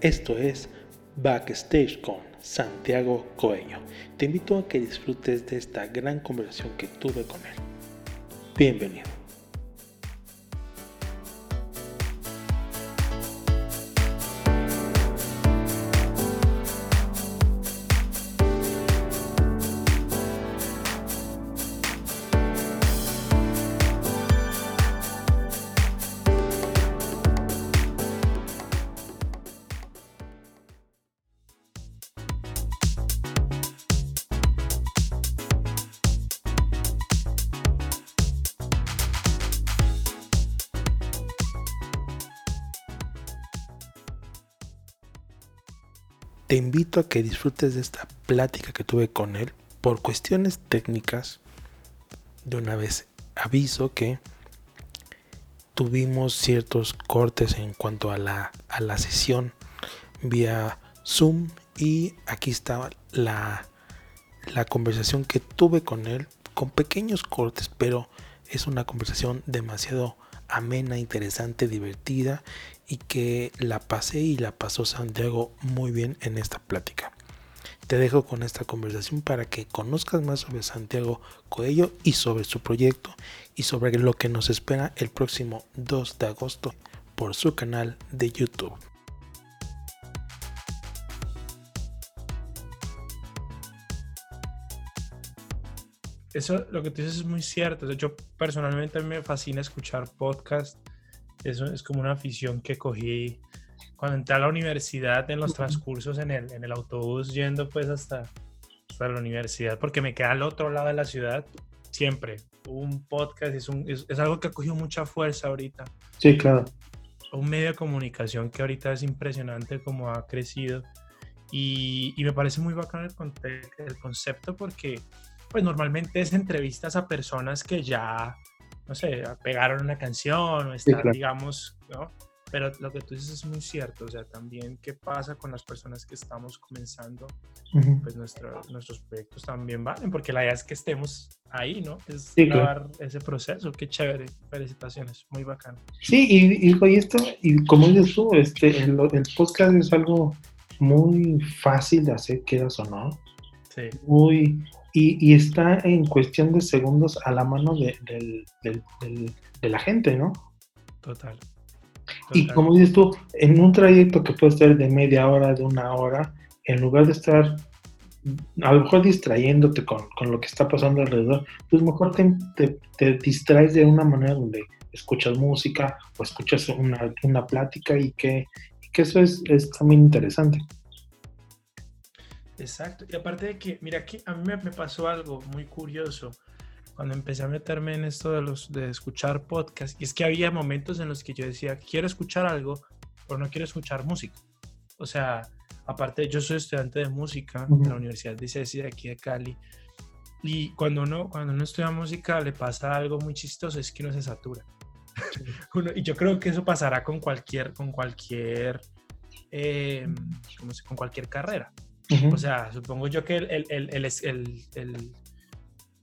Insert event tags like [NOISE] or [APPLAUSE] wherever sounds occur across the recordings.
Esto es Backstage con Santiago Coello. Te invito a que disfrutes de esta gran conversación que tuve con él. Bienvenido. A que disfrutes de esta plática que tuve con él. Por cuestiones técnicas, de una vez aviso que tuvimos ciertos cortes en cuanto a la, a la sesión vía Zoom y aquí estaba la, la conversación que tuve con él con pequeños cortes, pero es una conversación demasiado amena, interesante, divertida y que la pasé y la pasó Santiago muy bien en esta plática. Te dejo con esta conversación para que conozcas más sobre Santiago Coello y sobre su proyecto y sobre lo que nos espera el próximo 2 de agosto por su canal de YouTube. Eso, lo que tú dices es muy cierto. Yo personalmente me fascina escuchar podcasts eso es como una afición que cogí cuando entré a la universidad en los transcursos en el, en el autobús yendo pues hasta, hasta la universidad porque me queda al otro lado de la ciudad siempre. Un podcast es, un, es, algo que ha cogido mucha fuerza ahorita. Sí, claro. Un medio de comunicación que ahorita es impresionante como ha crecido y, y me parece muy bacano el, el concepto porque pues normalmente es entrevistas a personas que ya no sé, pegaron una canción o están, digamos, ¿no? Pero lo que tú dices es muy cierto, o sea, también qué pasa con las personas que estamos comenzando, pues nuestros proyectos también valen, porque la idea es que estemos ahí, ¿no? Es grabar ese proceso, qué chévere, felicitaciones, muy bacano. Sí, y, y, esto, y como dices tú, este, el, el, podcast es algo muy fácil de hacer, quedas o no. Sí. Muy, y, está en cuestión de segundos a la mano de, la gente, ¿no? Total, Y como dices tú, en un trayecto que puede ser de media hora, de una hora, en lugar de estar a lo mejor distrayéndote con, lo que está pasando alrededor, pues mejor te, distraes de una manera donde escuchas música o escuchas una, plática y que, eso es, es también interesante. Exacto. Y aparte de que, mira, aquí a mí me, pasó algo muy curioso cuando empecé a meterme en esto de, los, de escuchar podcasts. Y es que había momentos en los que yo decía, quiero escuchar algo, pero no quiero escuchar música. O sea, aparte, yo soy estudiante de música en la Universidad de Ceci de aquí de Cali. Y cuando uno, cuando uno estudia música le pasa algo muy chistoso, es que uno se satura. [LAUGHS] y yo creo que eso pasará con cualquier, con cualquier, eh, con cualquier carrera. O sea, supongo yo que el, el, el,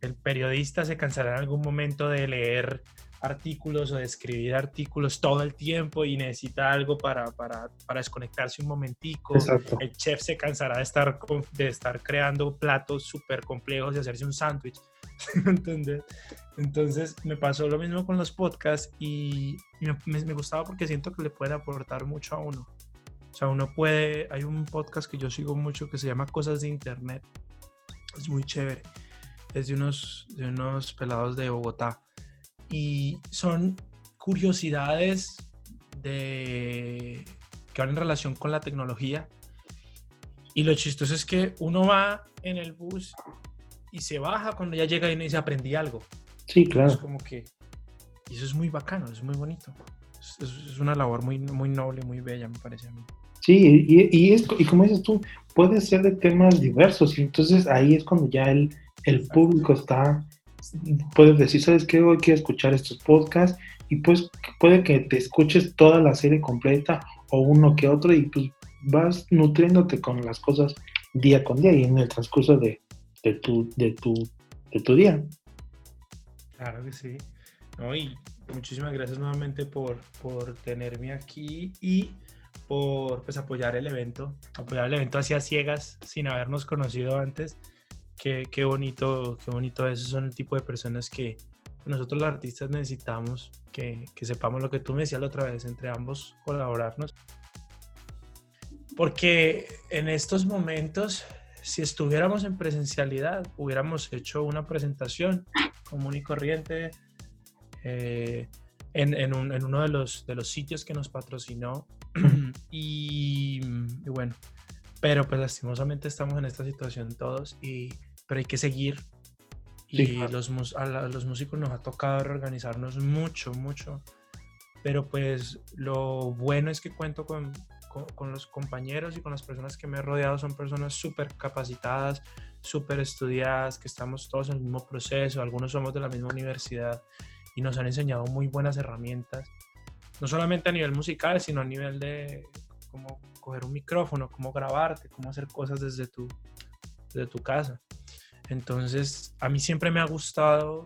el, periodista se cansará en algún momento de leer artículos o de escribir artículos todo el tiempo y necesita algo para, para, para desconectarse un momentico. El chef se cansará de estar, de estar creando platos súper complejos y hacerse un sándwich. [LAUGHS] Entonces me pasó lo mismo con los podcasts y, me, me, gustaba porque siento que le puede aportar mucho a uno. O sea, uno puede, hay un podcast que yo sigo mucho que se llama Cosas de Internet. Es muy chévere. Es de unos, de unos pelados de Bogotá. Y son curiosidades de, que van en relación con la tecnología. Y lo chistoso es que uno va en el bus y se baja cuando ya llega y dice aprendí algo. Sí, claro. Es como que, y eso es muy bacano, es muy bonito. Es, es una labor muy, muy noble, muy bella, me parece a mí. Sí, y, y, es, y como dices tú, puede ser de temas diversos, y entonces ahí es cuando ya el, el público está, puede decir, ¿sabes qué? Hoy quiero escuchar estos podcasts, y pues puede que te escuches toda la serie completa o uno que otro, y pues vas nutriéndote con las cosas día con día y en el transcurso de, de, tu, de, tu, de tu día. Claro que sí. No, y muchísimas gracias nuevamente por, por tenerme aquí y por pues, apoyar el evento, apoyar el evento hacia ciegas sin habernos conocido antes. Qué, qué bonito, qué bonito eso. Son el tipo de personas que nosotros los artistas necesitamos, que, que sepamos lo que tú me decías la otra vez, entre ambos colaborarnos. Porque en estos momentos, si estuviéramos en presencialidad, hubiéramos hecho una presentación común y corriente eh, en, en, un, en, uno de los, de los sitios que nos patrocinó. [CLEARS THROAT] y, y, bueno, pero pues lastimosamente estamos en esta situación todos, y, pero hay que seguir. Y los, a, los músicos nos ha tocado reorganizarnos mucho, mucho. Pero pues lo bueno es que cuento con, con, los compañeros y con las personas que me he rodeado son personas súper capacitadas, súper estudiadas, que estamos todos en el mismo proceso, algunos somos de la misma universidad y nos han enseñado muy buenas herramientas, no solamente a nivel musical, sino a nivel de cómo coger un micrófono, cómo grabarte, cómo hacer cosas desde tu, desde tu casa. Entonces, a mí siempre me ha gustado,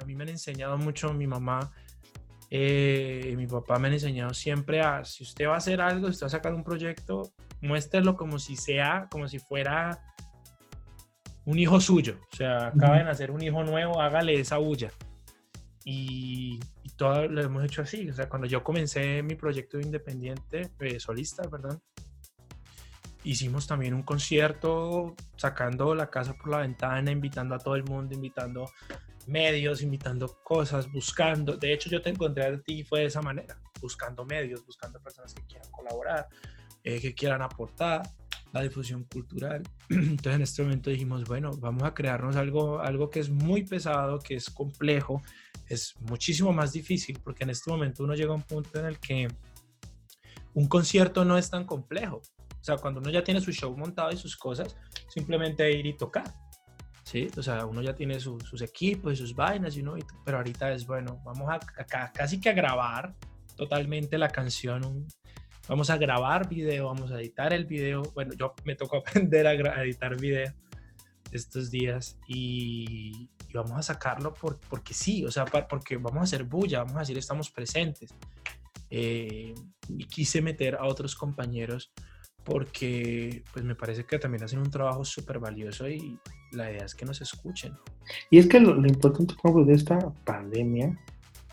a mí me han enseñado mucho mi mamá eh, mi papá me ha enseñado siempre a, si usted va a hacer algo, si usted va a sacar un proyecto, muéstrelo como si sea, como si fuera un hijo suyo. O sea, acaba de nacer un hijo nuevo, hágale esa bulla. Y, todo lo hemos hecho así. O sea, cuando yo comencé mi proyecto independiente, eh, solista, perdón, hicimos también un concierto sacando la casa por la ventana, invitando a todo el mundo, invitando medios, invitando cosas, buscando. De hecho, yo te encontré a ti fue de esa manera, buscando medios, buscando personas que quieran colaborar, eh, que quieran aportar la difusión cultural. [CLEARS THROAT] Entonces, en este momento dijimos, bueno, vamos a crearnos algo, algo que es muy pesado, que es complejo, es muchísimo más difícil, porque en este momento uno llega a un punto en el que un concierto no es tan complejo. O sea, cuando uno ya tiene su show montado y sus cosas, simplemente ir y tocar ¿sí? O sea, uno ya tiene sus equipos y sus vainas, y uno, pero ahorita es, bueno, vamos a, casi que a grabar totalmente la canción, vamos a grabar video, vamos a editar el video, bueno, yo me tocó [LAUGHS] aprender a, editar video estos días y, vamos a sacarlo por, porque sí, o sea, porque vamos a hacer bulla, vamos a decir, estamos presentes. Eh, y quise meter a otros compañeros porque pues me parece que también hacen un trabajo súper valioso y la idea es que nos escuchen. Y es que lo, importante, por de esta pandemia,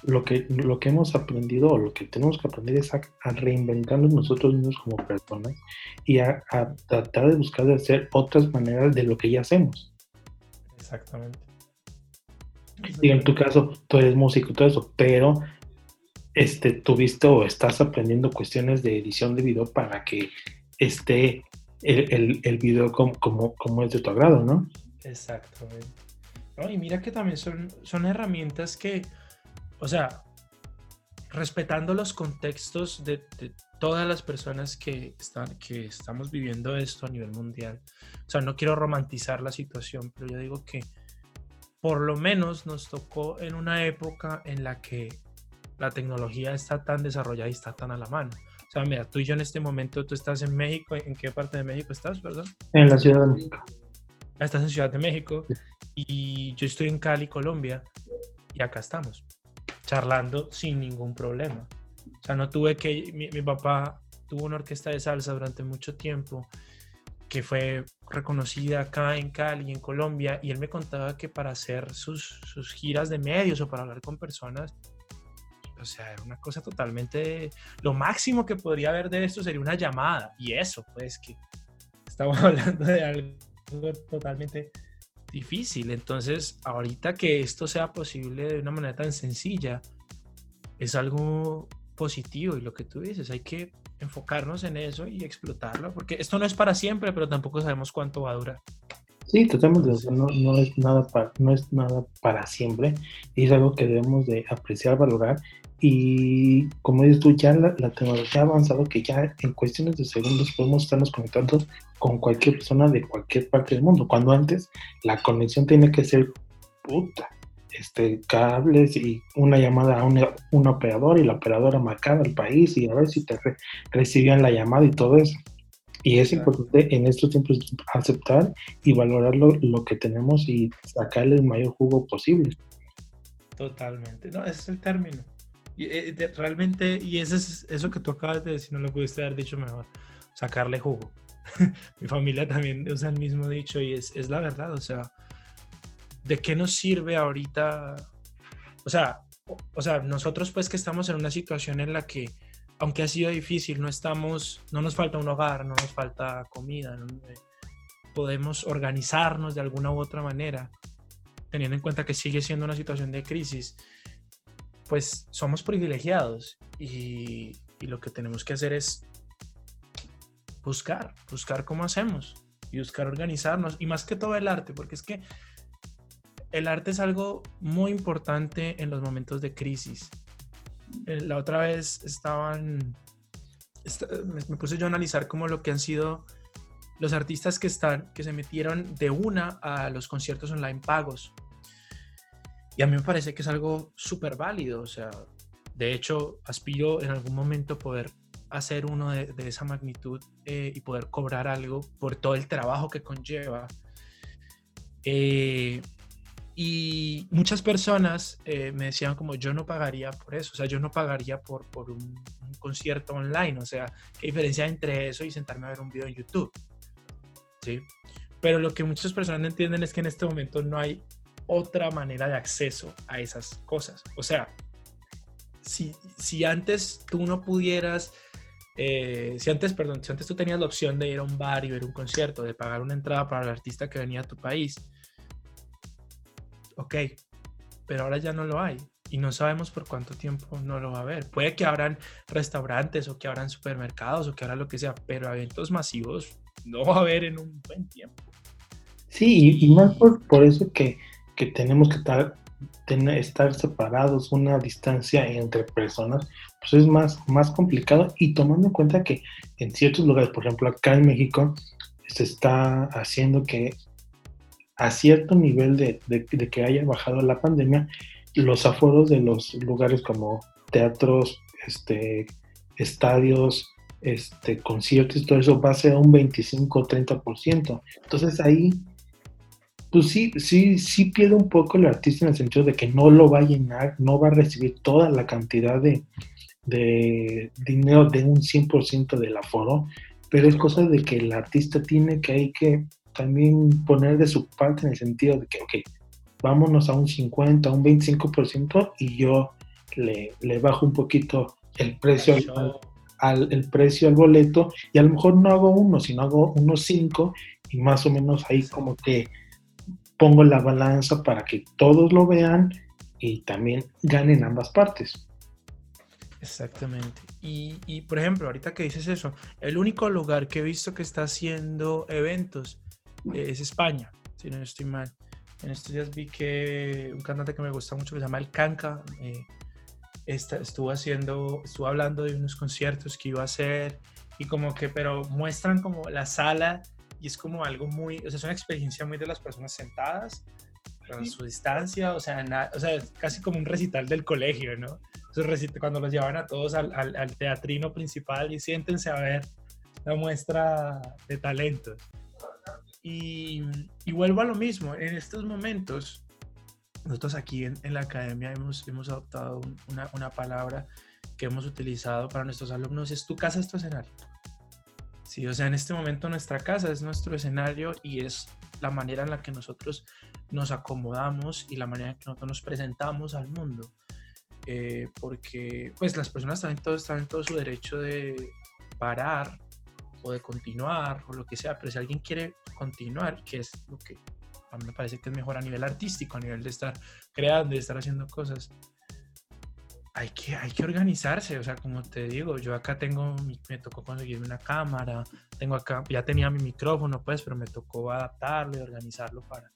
lo que, lo que hemos aprendido o lo que tenemos que aprender es a, reinventarnos nosotros mismos como personas y a, tratar de buscar de hacer otras maneras de lo que ya hacemos. Exactamente. Y en tu caso, tú eres músico y todo eso, pero este, tuviste o estás aprendiendo cuestiones de edición de video para que esté el, el, video como, como, es de tu agrado, ¿no? Exactamente. y mira que también son, son herramientas que, o sea, respetando los contextos de, todas las personas que, están, que estamos viviendo esto a nivel mundial. O sea, no quiero romantizar la situación, pero yo digo que por lo menos nos tocó en una época en la que la tecnología está tan desarrollada y está tan a la mano sea, mira, tú y yo en este momento, tú estás en México, ¿en qué parte de México estás, verdad? En la Ciudad de México. Ah, estás en Ciudad de México y yo estoy en Cali, Colombia, y acá estamos, charlando sin ningún problema. O sea, no tuve que, mi, papá tuvo una orquesta de salsa durante mucho tiempo que fue reconocida acá en Cali, en Colombia, y él me contaba que para hacer sus, sus giras de medios o para hablar con personas, o sea, era una cosa totalmente... Lo máximo que podría haber de esto sería una llamada. Y eso, pues, que estamos [LAUGHS] hablando de algo totalmente difícil. Entonces, ahorita que esto sea posible de una manera tan sencilla, es algo positivo. Y lo que tú dices, hay que enfocarnos en eso y explotarlo, porque esto no es para siempre, pero tampoco sabemos cuánto va a durar. Sí, totalmente. no, no, es nada para, no es nada para siempre. Es algo que debemos de apreciar, valorar y como dices tú, ya la, tecnología ha avanzado que ya en cuestiones de segundos podemos estarnos conectando con cualquier persona de cualquier parte del mundo. Cuando antes la conexión tiene que ser puta, este, cables y una llamada a un, operador y la operadora marcaba el país y a ver si te recibían la llamada y todo eso. Y es importante en estos tiempos aceptar y valorar lo, lo, que tenemos y sacarle el mayor jugo posible. Totalmente. No, ese es el término Y, eh, realmente, y eso, es, eso que tú acabas de decir, no lo pudiste haber dicho mejor, sacarle jugo. [LAUGHS] Mi familia también usa el mismo dicho y es, es la verdad, o sea, ¿de qué nos sirve ahorita? O sea, o, sea, nosotros pues que estamos en una situación en la que, aunque ha sido difícil, no estamos, no nos falta un hogar, no nos falta comida, podemos organizarnos de alguna u otra manera, teniendo en cuenta que sigue siendo una situación de crisis, pues somos privilegiados y, y lo que tenemos que hacer es buscar, buscar cómo hacemos y buscar organizarnos y más que todo el arte, porque es que el arte es algo muy importante en los momentos de crisis. Eh, la otra vez estaban, me puse yo a analizar como lo que han sido los artistas que están, que se metieron de una a los conciertos online pagos. Y a mí me parece que es algo súper válido. O sea, de hecho, aspiro en algún momento poder hacer uno de, esa magnitud eh, y poder cobrar algo por todo el trabajo que conlleva. Eh, y muchas personas eh, me decían como yo no pagaría por eso, o sea, yo no pagaría por, por un, concierto online, o sea, ¿qué diferencia entre eso y sentarme a ver un video en YouTube? ¿Sí? Pero lo que muchas personas no entienden es que en este momento no hay otra manera de acceso a esas cosas. O sea, si, si antes tú no pudieras, eh, si antes, perdón, si antes tú tenías la opción de ir a un bar y ver un concierto, de pagar una entrada para el artista que venía a tu país, ok, pero ahora ya no lo hay y no sabemos por cuánto tiempo no lo va a haber. Puede que abran restaurantes o que abran supermercados o que abran lo que sea, pero eventos masivos no va a haber en un buen tiempo. Sí, y, más por, por eso que, que, tenemos que estar, estar separados, una distancia entre personas, pues es más, más complicado y tomando en cuenta que en ciertos lugares, por ejemplo acá en México, se está haciendo que a cierto nivel de, que haya bajado la pandemia, los aforos de los lugares como teatros, este, estadios, este, conciertos todo eso va a ser un 25 o 30%. Entonces ahí, pues sí, sí, sí pierde un poco el artista en el sentido de que no lo va a llenar, no va a recibir toda la cantidad de, de dinero de un 100% del aforo, pero es cosa de que el artista tiene que hay que también poner de su parte en el sentido de que, ok, vámonos a un 50, a un 25% y yo le, le bajo un poquito el precio al, el precio al boleto y a lo mejor no hago uno, sino hago unos cinco y más o menos ahí como que pongo la balanza para que todos lo vean y también ganen ambas partes. Exactamente. Y, y, por ejemplo, ahorita que dices eso, el único lugar que he visto que está haciendo eventos es España, si no estoy mal. En estos días vi que un cantante que me gusta mucho que se llama El Canca eh, estuvo haciendo, estuvo hablando de unos conciertos que iba a hacer y como que, pero muestran como la sala y es como algo muy, o sea, es una experiencia muy de las personas sentadas, con su distancia, o sea, o sea, casi como un recital del colegio, ¿no? cuando los llevan a todos al, al, al teatrino principal y siéntense a ver la muestra de talentos. Y, vuelvo a lo mismo, en estos momentos, nosotros aquí en, la academia hemos, hemos adoptado una, una, palabra que hemos utilizado para nuestros alumnos, es tu casa es tu escenario. Sí, o sea, en este momento nuestra casa es nuestro escenario y es la manera en la que nosotros nos acomodamos y la manera en que nosotros nos presentamos al mundo. Eh, porque pues las personas también todos están en todo su derecho de parar o de continuar o lo que sea, pero si alguien quiere continuar, que es lo que a mí me parece que es mejor a nivel artístico, a nivel de estar creando, de estar haciendo cosas, hay que, hay que organizarse, o sea, como te digo, yo acá tengo, me tocó conseguirme una cámara, tengo acá, ya tenía mi micrófono, pues, pero me tocó adaptarlo y organizarlo para,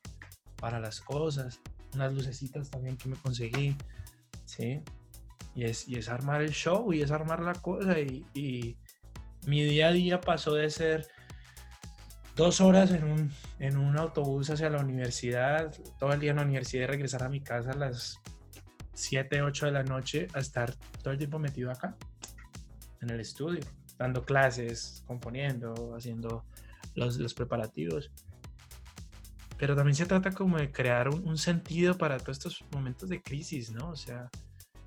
para las cosas, unas lucecitas también que me conseguí, ¿sí? Y es, y es armar el show y es armar la cosa y, y mi día a día pasó de ser dos horas en un, en un autobús hacia la universidad, todo el día en la universidad y regresar a mi casa a las 7, 8 de la noche a estar todo el tiempo metido acá, en el estudio, dando clases, componiendo, haciendo los, los preparativos. Pero también se trata como de crear un, un, sentido para todos estos momentos de crisis, ¿no? O sea,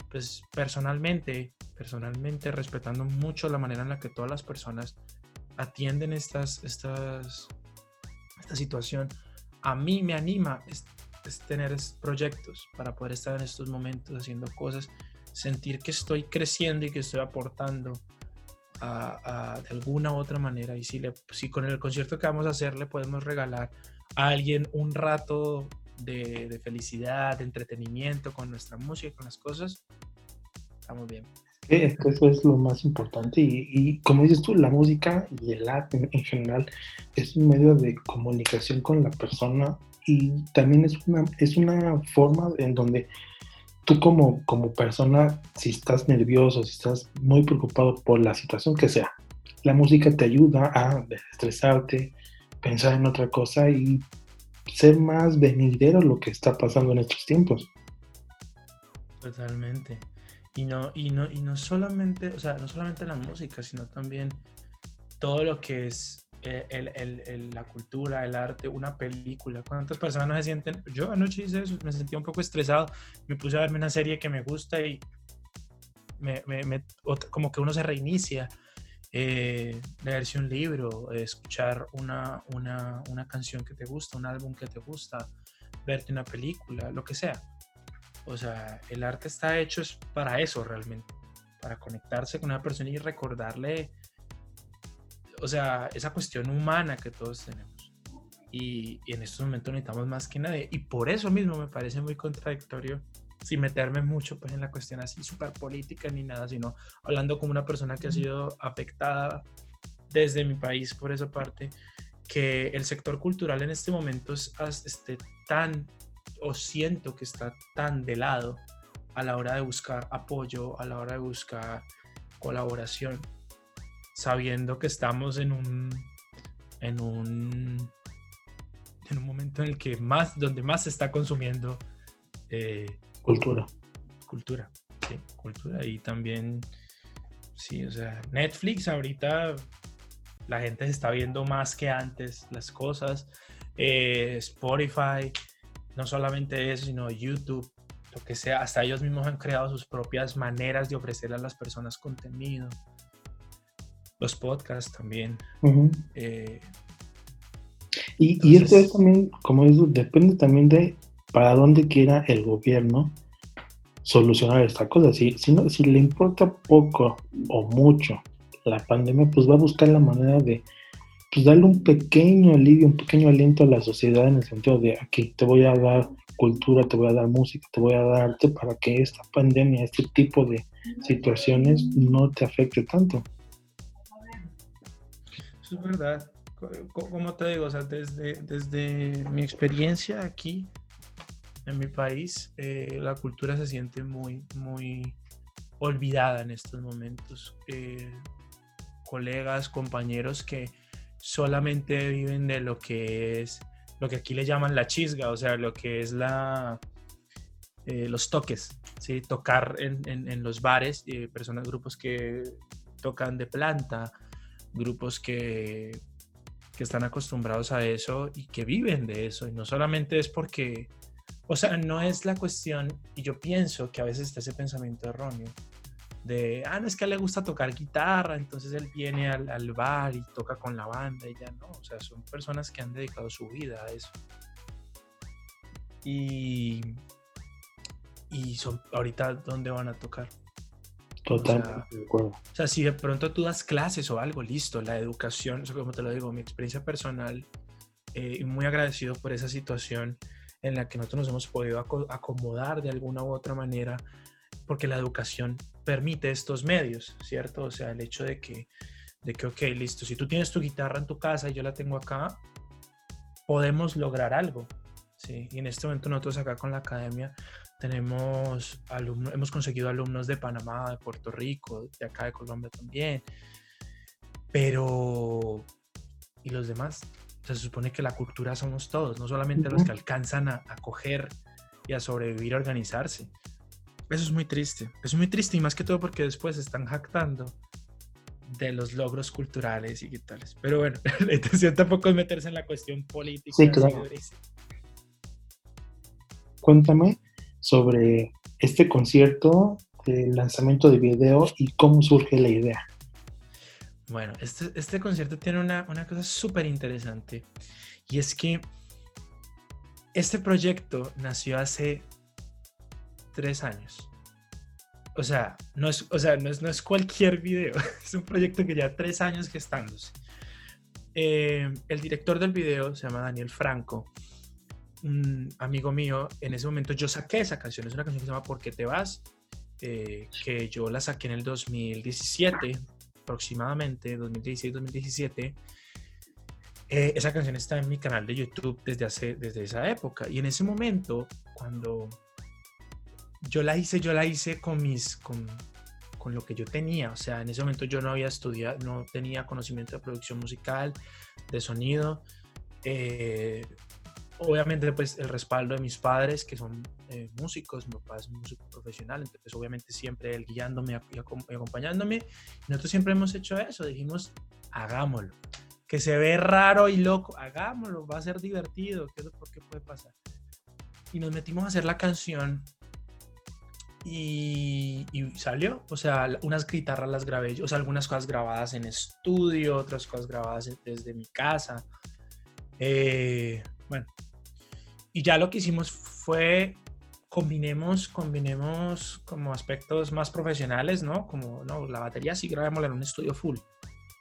pues personalmente, personalmente respetando mucho la manera en la que todas las personas atienden estas, estas, esta situación, a mí me anima es, tener proyectos para poder estar en estos momentos haciendo cosas, sentir que estoy creciendo y que estoy aportando de alguna otra manera. Y si, le, si con el concierto que vamos a hacer le podemos regalar a alguien un rato de, felicidad, de entretenimiento con nuestra música, con las cosas, estamos bien. Es eso es lo más importante y, como dices tú, la música y el arte en, general es un medio de comunicación con la persona y también es una, es una forma en donde tú como, como persona, si estás nervioso, si estás muy preocupado por la situación que sea, la música te ayuda a desestresarte, pensar en otra cosa y ser más venidero lo que está pasando en estos tiempos. Totalmente. Y no, y no, y no solamente, o sea, no solamente la música, sino también todo lo que es eh, el, la cultura, el arte, una película. ¿Cuántas personas se sienten? Yo anoche hice eso, me sentía un poco estresado, me puse a verme una serie que me gusta y me, me, como que uno se reinicia eh, leerse un libro, escuchar una, una, una, canción que te gusta, un álbum que te gusta, verte una película, lo que sea. O sea, el arte está hecho para eso realmente, para conectarse con una persona y recordarle, o sea, esa cuestión humana que todos tenemos. Y, y en estos momentos necesitamos más que nadie. Y por eso mismo me parece muy contradictorio sin meterme mucho pues en la cuestión así súper política ni nada, sino hablando como una persona que ha sido afectada desde mi país por esa parte, que el sector cultural en este momento es, esté tan, o siento que está tan de lado a la hora de buscar apoyo, a la hora de buscar colaboración, sabiendo que estamos en un, en un, en un momento en el que más, donde más se está consumiendo eh, Cultura. Cultura, sí, cultura. Y también, sí, o sea, Netflix ahorita la gente se está viendo más que antes las cosas. Eh, Spotify, no solamente eso, sino YouTube, lo que sea, hasta ellos mismos han creado sus propias maneras de ofrecer a las personas contenido. Los podcasts también. Eh, y, y esto es también, como eso, depende también de para dónde quiera el gobierno solucionar esta cosa. Si, si, no, si le importa poco o mucho la pandemia, pues va a buscar la manera de pues, darle un pequeño alivio, un pequeño aliento a la sociedad en el sentido de aquí te voy a dar cultura, te voy a dar música, te voy a dar arte para que esta pandemia, este tipo de situaciones no te afecte tanto. Es verdad. Como te digo, o sea, desde, desde mi experiencia aquí, en mi país eh, la cultura se siente muy, muy olvidada en estos momentos. Eh, colegas, compañeros que solamente viven de lo que es, lo que aquí le llaman la chisga, o sea, lo que es la, eh, los toques, ¿sí? tocar en, en, los bares, personas, grupos que tocan de planta, grupos que, que están acostumbrados a eso y que viven de eso. Y no solamente es porque o sea, no es la cuestión, y yo pienso que a veces está ese pensamiento erróneo, de, ah, no es que a él le gusta tocar guitarra, entonces él viene al, bar y toca con la banda y ya no, o sea, son personas que han dedicado su vida a eso. Y, y son ahorita, ¿dónde van a tocar? Totalmente de acuerdo. O sea, si de pronto tú das clases o algo, listo, la educación, eso como te lo digo, mi experiencia personal, eh, y muy agradecido por esa situación en la que nosotros nos hemos podido acomodar de alguna u otra manera, porque la educación permite estos medios, ¿cierto? O sea, el hecho de que, de que, ok, listo, si tú tienes tu guitarra en tu casa y yo la tengo acá, podemos lograr algo, ¿sí? Y en este momento nosotros acá con la academia tenemos alumnos, hemos conseguido alumnos de Panamá, de Puerto Rico, de acá de Colombia también, pero... ¿Y los demás? se supone que la cultura somos todos, no solamente los que alcanzan a, coger y a sobrevivir, a organizarse. Eso es muy triste. Es muy triste y más que todo porque después están jactando de los logros culturales y tales. Pero bueno, [LAUGHS] la intención tampoco es meterse en la cuestión política. Sí, claro. Cuéntame sobre este concierto el lanzamiento de video y cómo surge la idea. Bueno, este, este concierto tiene una, una cosa súper interesante y es que este proyecto nació hace tres años. O sea, no es, o sea, no es, no es cualquier video, [LAUGHS] es un proyecto que ya tres años gestándose. Eh, el director del video se llama Daniel Franco, amigo mío. En ese momento yo saqué esa canción, es una canción que se llama ¿Por qué te vas? Eh, que yo la saqué en el 2017, aproximadamente, 2016-2017. Eh, esa canción está en mi canal de YouTube desde, hace, desde esa época. Y en ese momento, cuando yo la hice, yo la hice con mis, con, con lo que yo tenía. O sea, en ese momento yo no había estudiado, no tenía conocimiento de producción musical, de sonido. Eh, obviamente, pues el respaldo de mis padres, que son eh, músicos, mi papá es músico profesional, entonces obviamente siempre él guiándome y acompañándome. nosotros siempre hemos hecho eso, dijimos, hagámoslo. Que se ve raro y loco, hagámoslo, va a ser divertido, ¿qué es lo que puede pasar? Y nos metimos a hacer la canción y, salió. O sea, unas guitarras las grabé yo, o sea, algunas cosas grabadas en estudio, otras cosas grabadas desde mi casa. Eh, bueno, y ya lo que hicimos fue combinemos, combinemos como aspectos más profesionales, ¿no? Como, no, la batería sí grabémosla en un estudio full,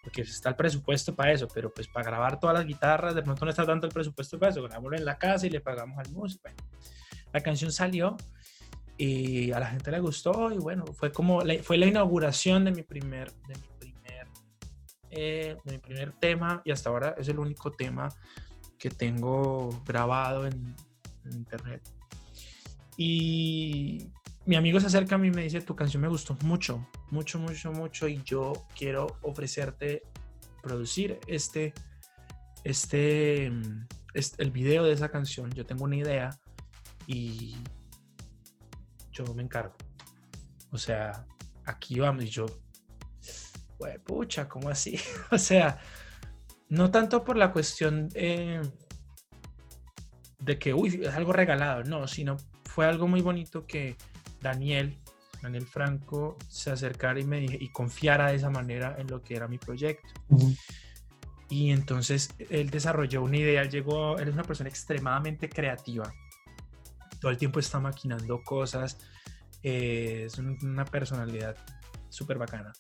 porque está el presupuesto para eso, pero pues para grabar todas las guitarras, de pronto no está tanto el presupuesto para eso, grabémoslo en la casa y le pagamos al músico. la canción salió y a la gente le gustó y bueno, fue como, la, fue la inauguración de mi primer, de mi primer, eh, de mi primer tema y hasta ahora es el único tema que tengo grabado en, internet. Y mi amigo se acerca a mí y me dice, tu canción me gustó mucho, mucho, mucho, mucho y yo quiero ofrecerte producir este, este, este el video de esa canción. Yo tengo una idea y yo me encargo. O sea, aquí vamos y yo, pucha, ¿cómo así? [LAUGHS] o sea, no tanto por la cuestión eh, de que, uy, es algo regalado, no, sino fue algo muy bonito que Daniel, Daniel Franco, se acercara y me y confiara de esa manera en lo que era mi proyecto. Y entonces él desarrolló una idea, llegó, él es una persona extremadamente creativa todo el tiempo está maquinando cosas, eh, es una personalidad súper bacana.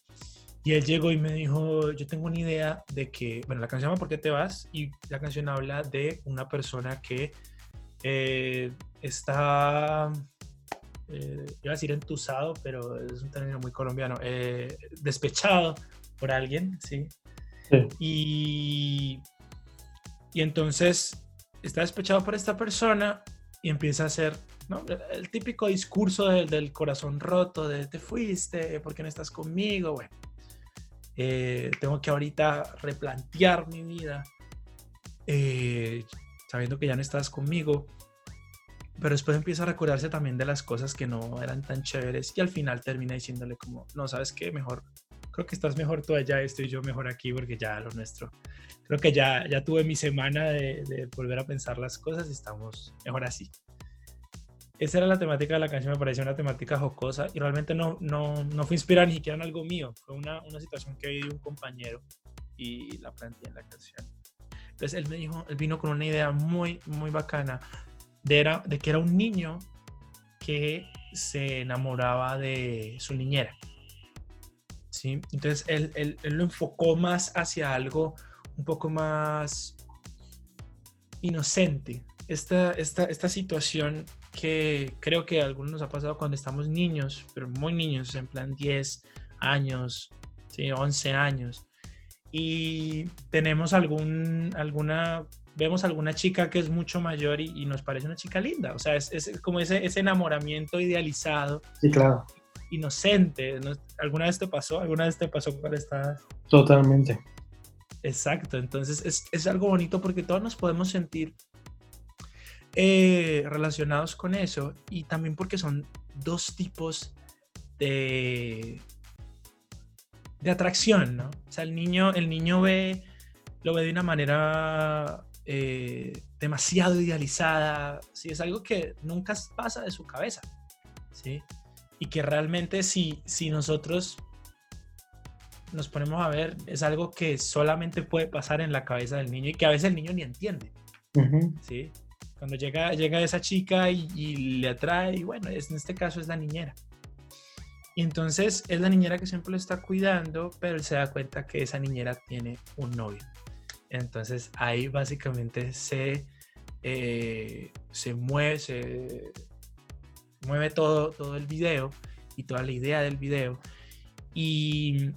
Y él llegó y me dijo, yo tengo una idea de que, bueno, la canción se llama ¿Por qué te vas? Y la canción habla de una persona que eh, está, eh, iba a decir entusado, pero es un término muy colombiano, despechado por alguien, ¿sí? sí. Y, y entonces está despechado por esta persona y empieza a hacer el típico discurso del, del, corazón roto, de te fuiste, ¿por qué no estás conmigo? Bueno, eh, tengo que ahorita replantear mi vida, eh, sabiendo que ya no estás conmigo, pero después empieza a recordarse también de las cosas que no eran tan chéveres y al final termina diciéndole como, no, ¿sabes qué? Mejor, creo que estás mejor tú allá, estoy yo mejor aquí porque ya lo nuestro creo que ya, ya tuve mi semana de, volver a pensar las cosas y estamos mejor así. Esa era la temática de la canción, me pareció una temática jocosa y realmente no, no, no fue inspirada ni siquiera en algo mío, fue una, una situación que vi de un compañero y la planteé en la canción. Entonces él me dijo, él vino con una idea muy, muy bacana de, era, de que era un niño que se enamoraba de su niñera. ¿Sí? Entonces él, él, él lo enfocó más hacia algo un poco más inocente. Esta, esta, esta situación que creo que a algunos nos ha pasado cuando estamos niños, pero muy niños, en plan 10 años, ¿sí? 11 años, y tenemos algún, alguna, vemos alguna chica que es mucho mayor y, nos parece una chica linda, o sea, es, es como ese, ese, enamoramiento idealizado. Sí, claro. Inocente. ¿Alguna vez te pasó? ¿Alguna vez te pasó cuando estabas? Totalmente. Exacto, entonces es, es, algo bonito porque todos nos podemos sentir eh, relacionados con eso y también porque son dos tipos de, de atracción, ¿no? O sea, el niño, el niño ve, lo ve de una manera eh, demasiado idealizada, ¿sí? Es algo que nunca pasa de su cabeza, ¿sí? Y que realmente si, si nosotros nos ponemos a ver, es algo que solamente puede pasar en la cabeza del niño y que a veces el niño ni entiende. ¿sí? Cuando llega, llega esa chica y, le atrae, y bueno, es, en este caso es la niñera. Y entonces es la niñera que siempre lo está cuidando, pero él se da cuenta que esa niñera tiene un novio. Entonces ahí básicamente se, eh, se mueve, se mueve todo, todo el video y toda la idea del video. Y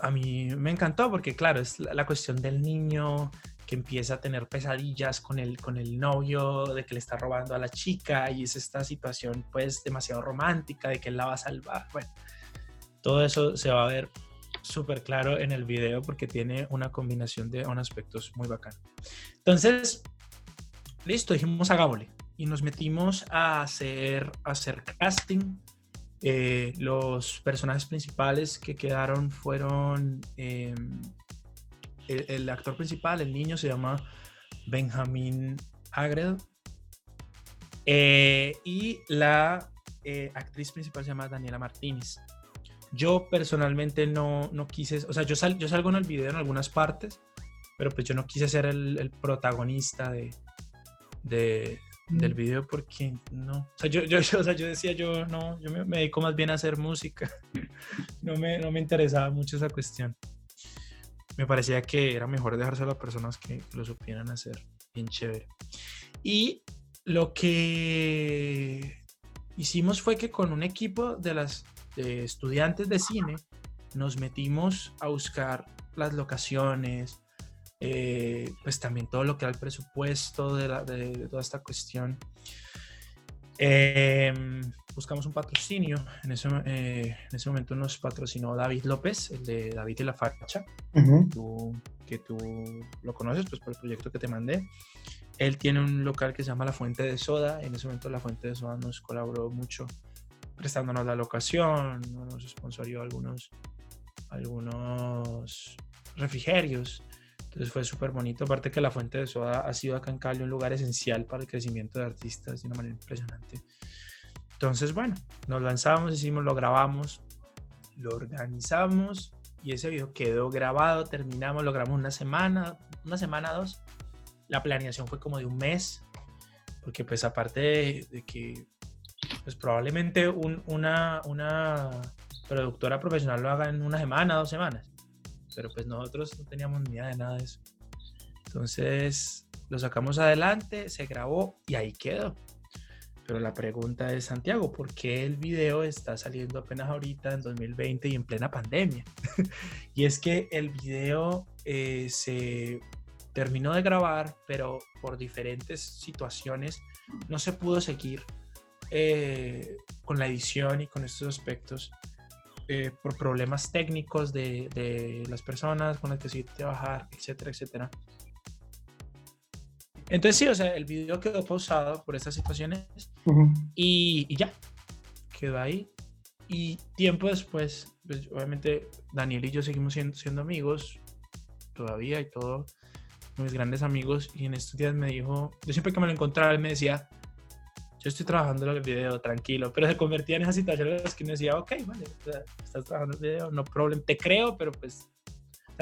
a mí me encantó porque, claro, es la, cuestión del niño que empieza a tener pesadillas con el, con el novio, de que le está robando a la chica y es esta situación pues demasiado romántica de que él la va a salvar. Bueno, todo eso se va a ver súper claro en el video porque tiene una combinación de unos aspectos muy bacanos. Entonces, listo, dijimos hagámosle y nos metimos a hacer, a hacer casting eh, los personajes principales que quedaron fueron em, el, actor principal, el niño, se llama Benjamin Agred. Eh, y la eh, actriz principal se llama Daniela Martínez. Yo personalmente no, no quise, o sea, yo, sal, yo salgo en el video en algunas partes, pero pues yo no quise ser el, protagonista de, del video porque no, o sea, yo, yo, [LAUGHS] o sea, yo decía, yo no, yo me, dedico más bien a hacer música, [LAUGHS] no me, no me interesaba mucho esa cuestión. Me parecía que era mejor dejárselo a personas que lo supieran hacer bien chévere. Y lo que hicimos fue que con un equipo de las de estudiantes de cine nos metimos a buscar las locaciones, eh, pues también todo lo que era el presupuesto de, toda esta cuestión. Em, buscamos un patrocinio. En ese, eh, en ese momento nos patrocinó David López, el de David y la Facha, que tú lo conoces pues, por el proyecto que te mandé. Él tiene un local que se llama La Fuente de Soda. En ese momento La Fuente de Soda nos colaboró mucho prestándonos la locación, nos sponsorió algunos, algunos refrigerios. Entonces fue súper bonito. Aparte que la Fuente de Soda ha sido acá en Cali un lugar esencial para el crecimiento de artistas de una manera impresionante. Entonces, bueno, nos lanzamos, hicimos, lo grabamos, lo organizamos y ese video quedó grabado, terminamos, lo grabamos una semana, una semana, dos. La planeación fue como de un mes, porque pues aparte de, que pues probablemente una, una productora profesional lo haga en una semana, dos semanas pero pues nosotros no teníamos ni idea de nada de eso. Entonces lo sacamos adelante, se grabó y ahí quedó. Pero la pregunta es, Santiago, ¿por qué el video está saliendo apenas ahorita en 2020 y en plena pandemia? [LAUGHS] y es que el video eh, se terminó de grabar, pero por diferentes situaciones no se pudo seguir eh, con la edición y con estos aspectos eh, por problemas técnicos de, de, las personas con las que se trabajar, etcétera, etcétera. Entonces sí, o sea, el video quedó pausado por estas situaciones y, y, ya, quedó ahí. Y tiempo después, pues, obviamente Daniel y yo seguimos siendo, siendo amigos todavía y todo, mis grandes amigos. Y en estos días me dijo, yo siempre que me lo encontraba, él me decía, yo estoy trabajando en el video, tranquilo, pero se convertía en esas situaciones en las que uno decía, ok, vale, estás trabajando en el video, no problem, te creo, pero pues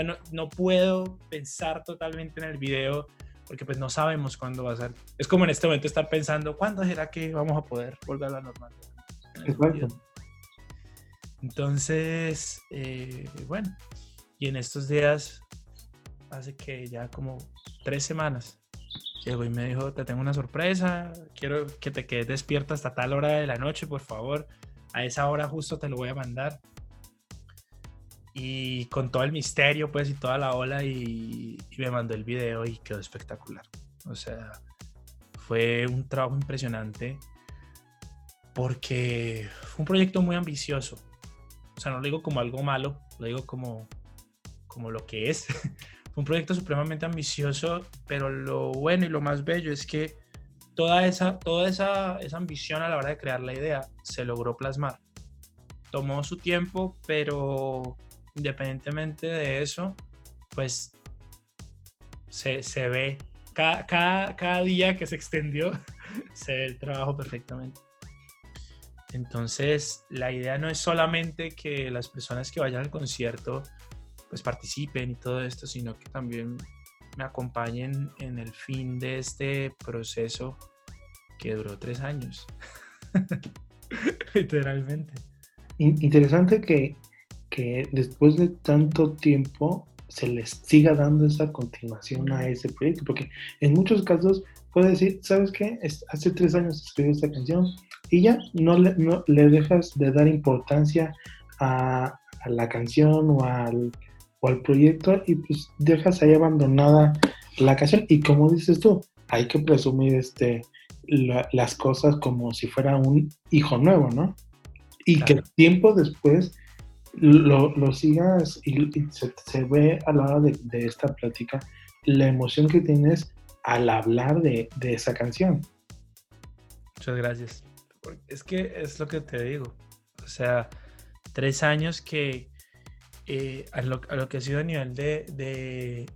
no, no, puedo pensar totalmente en el video porque pues no sabemos cuándo va a ser. Es como en este momento estar pensando, ¿cuándo será que vamos a poder volver a la normalidad? Entonces, eh, bueno, y en estos días, hace que ya como tres semanas, llegó y me dijo, te tengo una sorpresa, quiero que te quedes despierta hasta tal hora de la noche, por favor. A esa hora justo te lo voy a mandar. Y con todo el misterio, pues, y toda la ola, y, me mandó el video y quedó espectacular. O sea, fue un trabajo impresionante porque fue un proyecto muy ambicioso. O sea, no lo digo como algo malo, lo digo como, como lo que es. [LAUGHS] un proyecto supremamente ambicioso, pero lo bueno y lo más bello es que toda esa, toda esa, esa ambición a la hora de crear la idea se logró plasmar. Tomó su tiempo, pero independientemente de eso, pues se, se ve cada, cada, cada, día que se extendió, [LAUGHS] se ve el trabajo perfectamente. Entonces, la idea no es solamente que las personas que vayan al concierto pues participen y todo esto, sino que también me acompañen en el fin de este proceso que duró tres años. [LAUGHS] Literalmente. Interesante que, que después de tanto tiempo se les siga dando esa continuación a ese proyecto, porque en muchos casos puede decir, ¿sabes qué? Hace tres años escribí esta canción y ya no le, no, le dejas de dar importancia a, a la canción o al, o al proyecto y pues dejas ahí abandonada la canción y como dices tú, hay que presumir este, las cosas como si fuera un hijo nuevo, ¿no? Y que tiempo después lo, lo sigas y, se, ve a la hora de, de, esta plática la emoción que tienes al hablar de, de esa canción. Muchas gracias. Es que es lo que te digo. O sea, tres años que eh, a, lo, que ha sido a nivel de, de,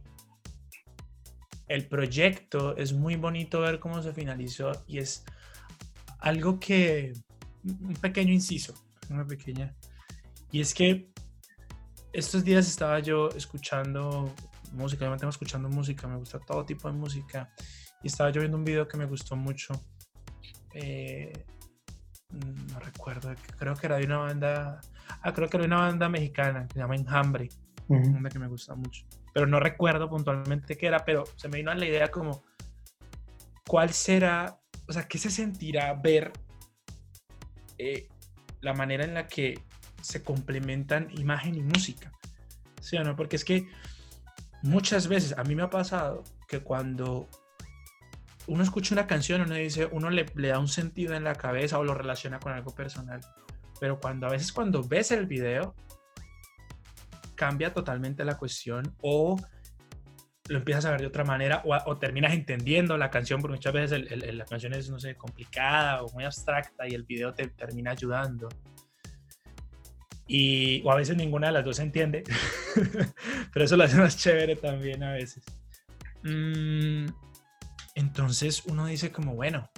el proyecto, es muy bonito ver cómo se finalizó y es algo que, un pequeño inciso, una pequeña, y es que estos días estaba yo escuchando música, yo me tengo escuchando música, me gusta todo tipo de música, y estaba yo viendo un video que me gustó mucho. Eh, no recuerdo, creo que era de una banda, ah, creo que era una banda mexicana que se llama Enjambre, una banda que me gusta mucho, pero no recuerdo puntualmente qué era, pero se me vino a la idea como, ¿cuál será, o sea, qué se sentirá ver eh, la manera en la que se complementan imagen y música? ¿Sí o no? Porque es que muchas veces, a mí me ha pasado que cuando uno escucha una canción, uno dice, uno le, le, da un sentido en la cabeza o lo relaciona con algo personal. Pero cuando a veces cuando ves el video, cambia totalmente la cuestión o lo empiezas a ver de otra manera o, terminas entendiendo la canción, porque muchas veces el, el, la canción es, no sé, complicada o muy abstracta y el video te termina ayudando. Y, o a veces ninguna de las dos se entiende, [LAUGHS] pero eso lo hace más chévere también a veces. Mm, entonces uno dice como, bueno,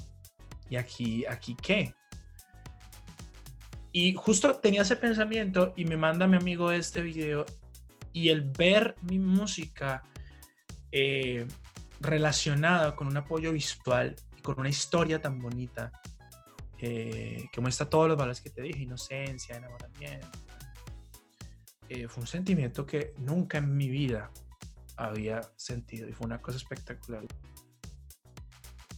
¿y aquí, aquí qué? Y justo tenía ese pensamiento y me manda mi amigo este video y el ver mi música eh, relacionada con un apoyo visual y con una historia tan bonita eh, que muestra todos los valores que te dije, inocencia, enamoramiento. Eh, fue un sentimiento que nunca en mi vida había sentido y fue una cosa espectacular.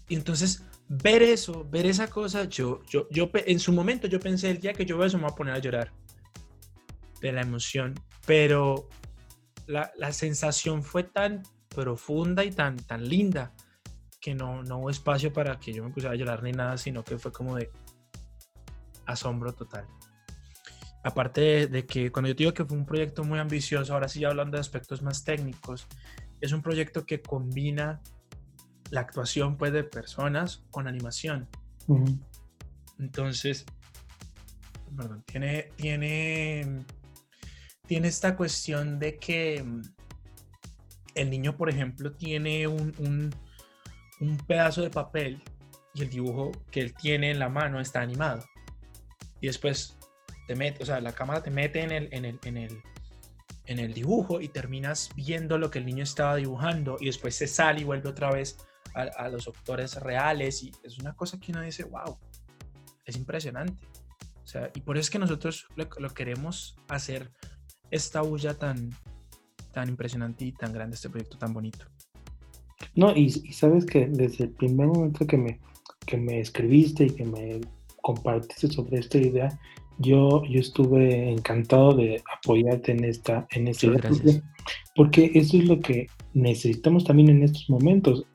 Y entonces, ver eso, ver esa cosa, yo, yo, yo en su momento yo pensé, el día que yo veo eso me voy a poner a llorar de la emoción, pero la, la sensación fue tan profunda y tan, tan linda que no, no hubo espacio para que yo me pusiera a llorar ni nada, sino que fue como de asombro total. Aparte de, de, que cuando yo digo que fue un proyecto muy ambicioso, ahora sí ya hablando de aspectos más técnicos, es un proyecto que combina la actuación pues, de personas con animación. Uh -huh. Entonces, perdón, tiene, tiene, tiene esta cuestión de que mm, el niño, por ejemplo, tiene un, un, un, pedazo de papel y el dibujo que él tiene en la mano está animado. Y después te mete, o sea, la cámara te mete en el, en el, en el, en el dibujo y terminas viendo lo que el niño estaba dibujando y después se sale y vuelve otra vez a, a, los autores reales y es una cosa que uno dice, wow, es impresionante. O sea, y por eso es que nosotros lo, lo queremos hacer esta bulla tan, tan impresionante y tan grande, este proyecto tan bonito. No, y, y, sabes que desde el primer momento que me, que me escribiste y que me compartiste sobre esta idea, yo, yo estuve encantado de apoyarte en esta, en esta idea. Porque, porque eso es lo que necesitamos también en estos momentos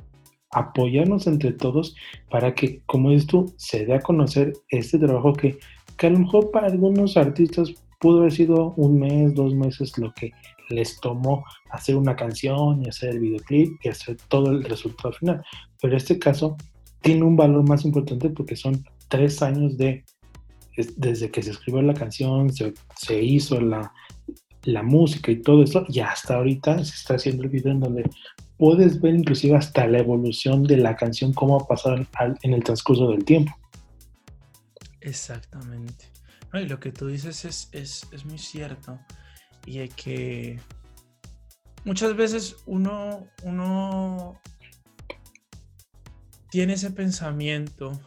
apoyarnos entre todos para que, como dices tú, se dé a conocer este trabajo que, que a lo mejor para algunos artistas pudo haber sido un mes, dos meses lo que les tomó hacer una canción y hacer el videoclip y hacer todo el resultado final. Pero este caso tiene un valor más importante porque son tres años de, desde que se escribió la canción, se, se hizo la, la música y todo eso, y hasta ahorita se está haciendo el video en donde puedes ver inclusive hasta la evolución de la canción, cómo ha pasado en el transcurso del tiempo. Exactamente. y lo que tú dices es, es, es muy cierto. Y es que muchas veces uno, uno tiene ese pensamiento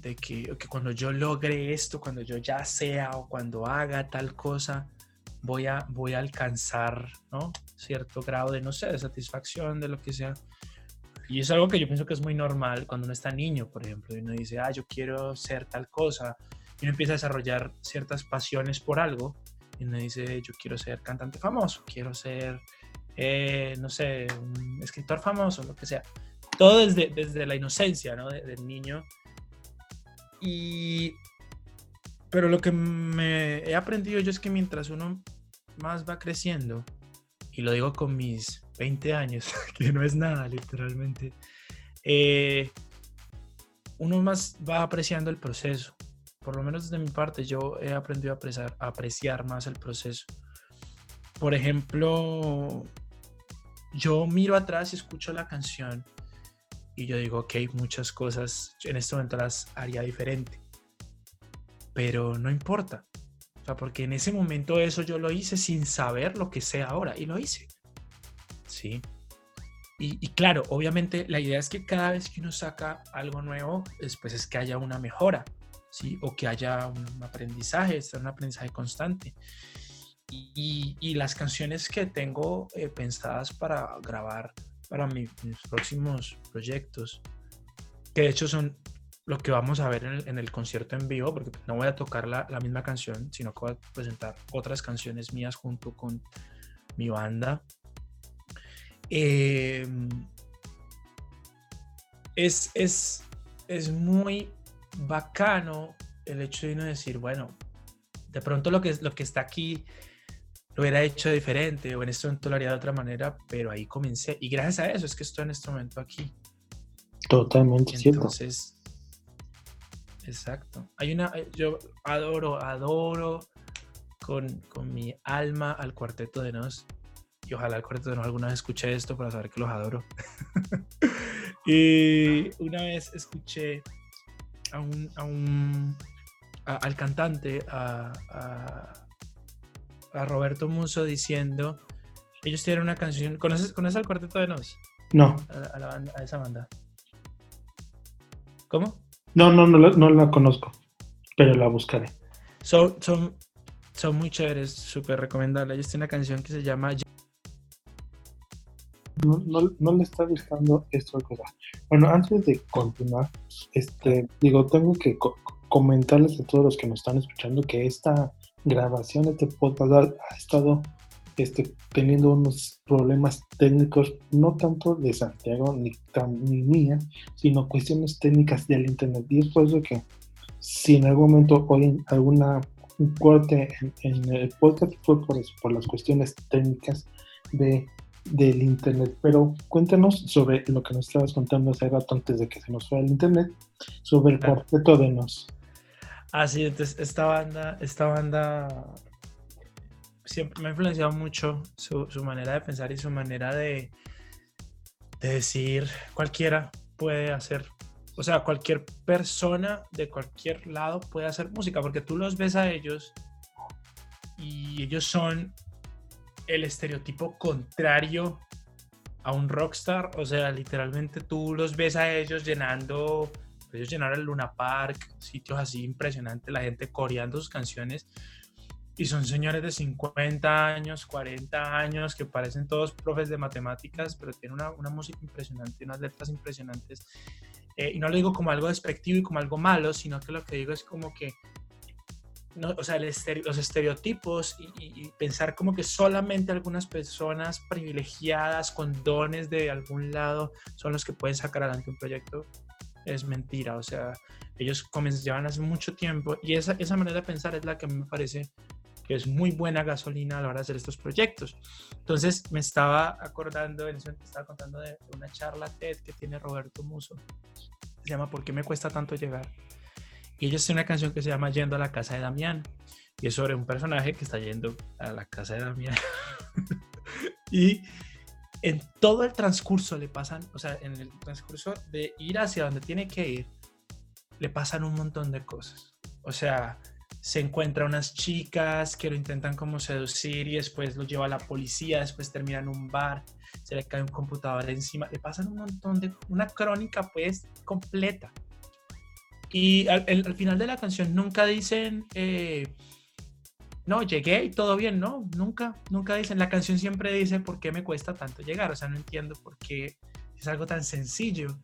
de que, que, cuando yo logre esto, cuando yo ya sea o cuando haga tal cosa, voy a, voy a alcanzar ¿no? Cierto grado de, no sé, de satisfacción, de lo que sea. Y es algo que yo pienso que es muy normal cuando uno está niño, por ejemplo, y uno dice, ah, yo quiero ser tal cosa, y uno empieza a desarrollar ciertas pasiones por algo, y uno dice, yo quiero ser cantante famoso, quiero ser, eh, no sé, un escritor famoso, lo que sea. Todo desde, desde la inocencia, ¿no? del niño. Y... Pero lo que me he aprendido yo es que mientras uno más va creciendo, y lo digo con mis 20 años, [LAUGHS] que no es nada literalmente, eh, uno más va apreciando el proceso. Por lo menos desde mi parte, yo he aprendido a apreciar, a apreciar más el proceso. Por ejemplo, yo miro atrás y escucho la canción y yo digo, ok, muchas cosas en este momento las haría diferente. Pero no importa. Sea, porque en ese momento eso yo lo hice sin saber lo que sé ahora y lo hice. ¿sí? Y, claro, obviamente la idea es que cada vez que uno saca algo nuevo, después es que haya una mejora, ¿sí? O que haya un aprendizaje, estar un aprendizaje constante. Y, las canciones que tengo eh, pensadas para grabar para mis próximos proyectos, que de hecho son lo que vamos a ver en el, concierto en vivo, porque no voy a tocar la, la, misma canción, sino que voy a presentar otras canciones mías junto con mi banda Em, es, es, es muy bacano el hecho de uno decir, bueno, de pronto lo que, lo que está aquí lo hubiera hecho diferente o en este momento lo haría de otra manera, pero ahí comencé. Y gracias a eso es que estoy en este momento aquí. Totalmente Entonces, exacto. Hay una, yo adoro, adoro con, con mi alma al cuarteto de Nos y ojalá el cuarteto no alguna vez escuche esto para saber que los adoro. [LAUGHS] y una vez escuché a un, a un al cantante, a, a, Roberto Muso diciendo, ellos tienen una canción, ¿conoces, ¿conoces al cuarteto de Nos? No. A, la banda, a esa banda. ¿Cómo? No, no, no, no la conozco, pero la buscaré. Son, son, son muy chéveres, súper recomendables. Ellos tienen una canción que se llama no, no, le está gustando esto. Bueno, antes de continuar, este, digo, tengo que comentarles a todos los que nos están escuchando que esta grabación este podcast ha, estado este, teniendo unos problemas técnicos, no tanto de Santiago ni, ni mía, sino cuestiones técnicas del Internet. Y es por eso que si en algún momento oyen alguna un corte en, el podcast fue por eso, por las cuestiones técnicas de del Internet. Pero cuéntanos sobre lo que nos estabas contando hace rato antes de que se nos fuera el Internet, sobre el cuarteto de Nos. Ah, sí, entonces esta banda, esta banda siempre me ha influenciado mucho su, manera de pensar y su manera de, de decir cualquiera puede hacer o sea, cualquier persona de cualquier lado puede hacer música, porque tú los ves a ellos y ellos son el estereotipo contrario a un rockstar. O sea, literalmente tú los ves a ellos llenando, ellos llenaron el Luna Park, sitios así impresionantes, la gente coreando sus canciones. Y son señores de 50 años, 40 años, que parecen todos profes de matemáticas, pero tienen una, música impresionante, unas letras impresionantes. Eh, y no lo digo como algo despectivo y como algo malo, sino que lo que digo es como que o sea, los estereotipos y, pensar como que solamente algunas personas privilegiadas con dones de algún lado son los que pueden sacar adelante un proyecto es mentira. O sea, ellos llevan hace mucho tiempo y esa, esa manera de pensar es la que a mí me parece que es muy buena gasolina a la hora de hacer estos proyectos. Entonces me estaba acordando, en ese momento estaba contando de una charla TED que tiene Roberto Muso. Se llama ¿Por qué me cuesta tanto llegar? Y ellos tienen una canción que se llama Yendo a la casa de Damián. Y es sobre un personaje que está yendo a la casa de Damián. [LAUGHS] y en todo el transcurso le pasan, o sea, en el transcurso de ir hacia donde tiene que ir, le pasan un montón de cosas. O sea, se encuentra unas chicas que lo intentan como seducir y después lo lleva a la policía, después termina en un bar, se le cae un computador encima, le pasan un montón de, una crónica pues completa. Y al, final de la canción nunca dicen, eh, no, llegué y todo bien, no, nunca, nunca dicen, la canción siempre dice, ¿por qué me cuesta tanto llegar? O sea, no entiendo por qué es algo tan sencillo.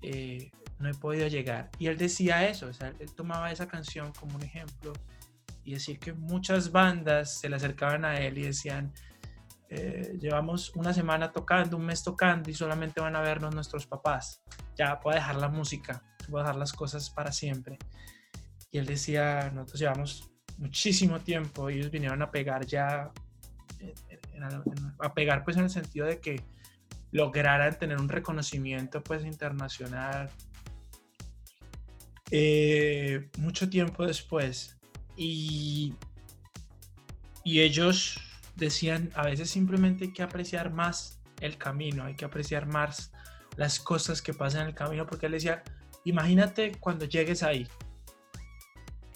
Eh, no he podido llegar. Y él decía eso, o él tomaba esa canción como un ejemplo y decir que muchas bandas se le acercaban a él y decían, eh, llevamos una semana tocando, un mes tocando y solamente van a vernos nuestros papás. Ya puedo dejar la música, puedo dejar las cosas para siempre. Y él decía, nosotros llevamos muchísimo tiempo, ellos vinieron a pegar ya, a pegar pues en el sentido de que lograran tener un reconocimiento pues internacional eh, mucho tiempo después y, y ellos decían a veces simplemente hay que apreciar más el camino, hay que apreciar más las cosas que pasan en el camino porque él decía, imagínate cuando llegues ahí,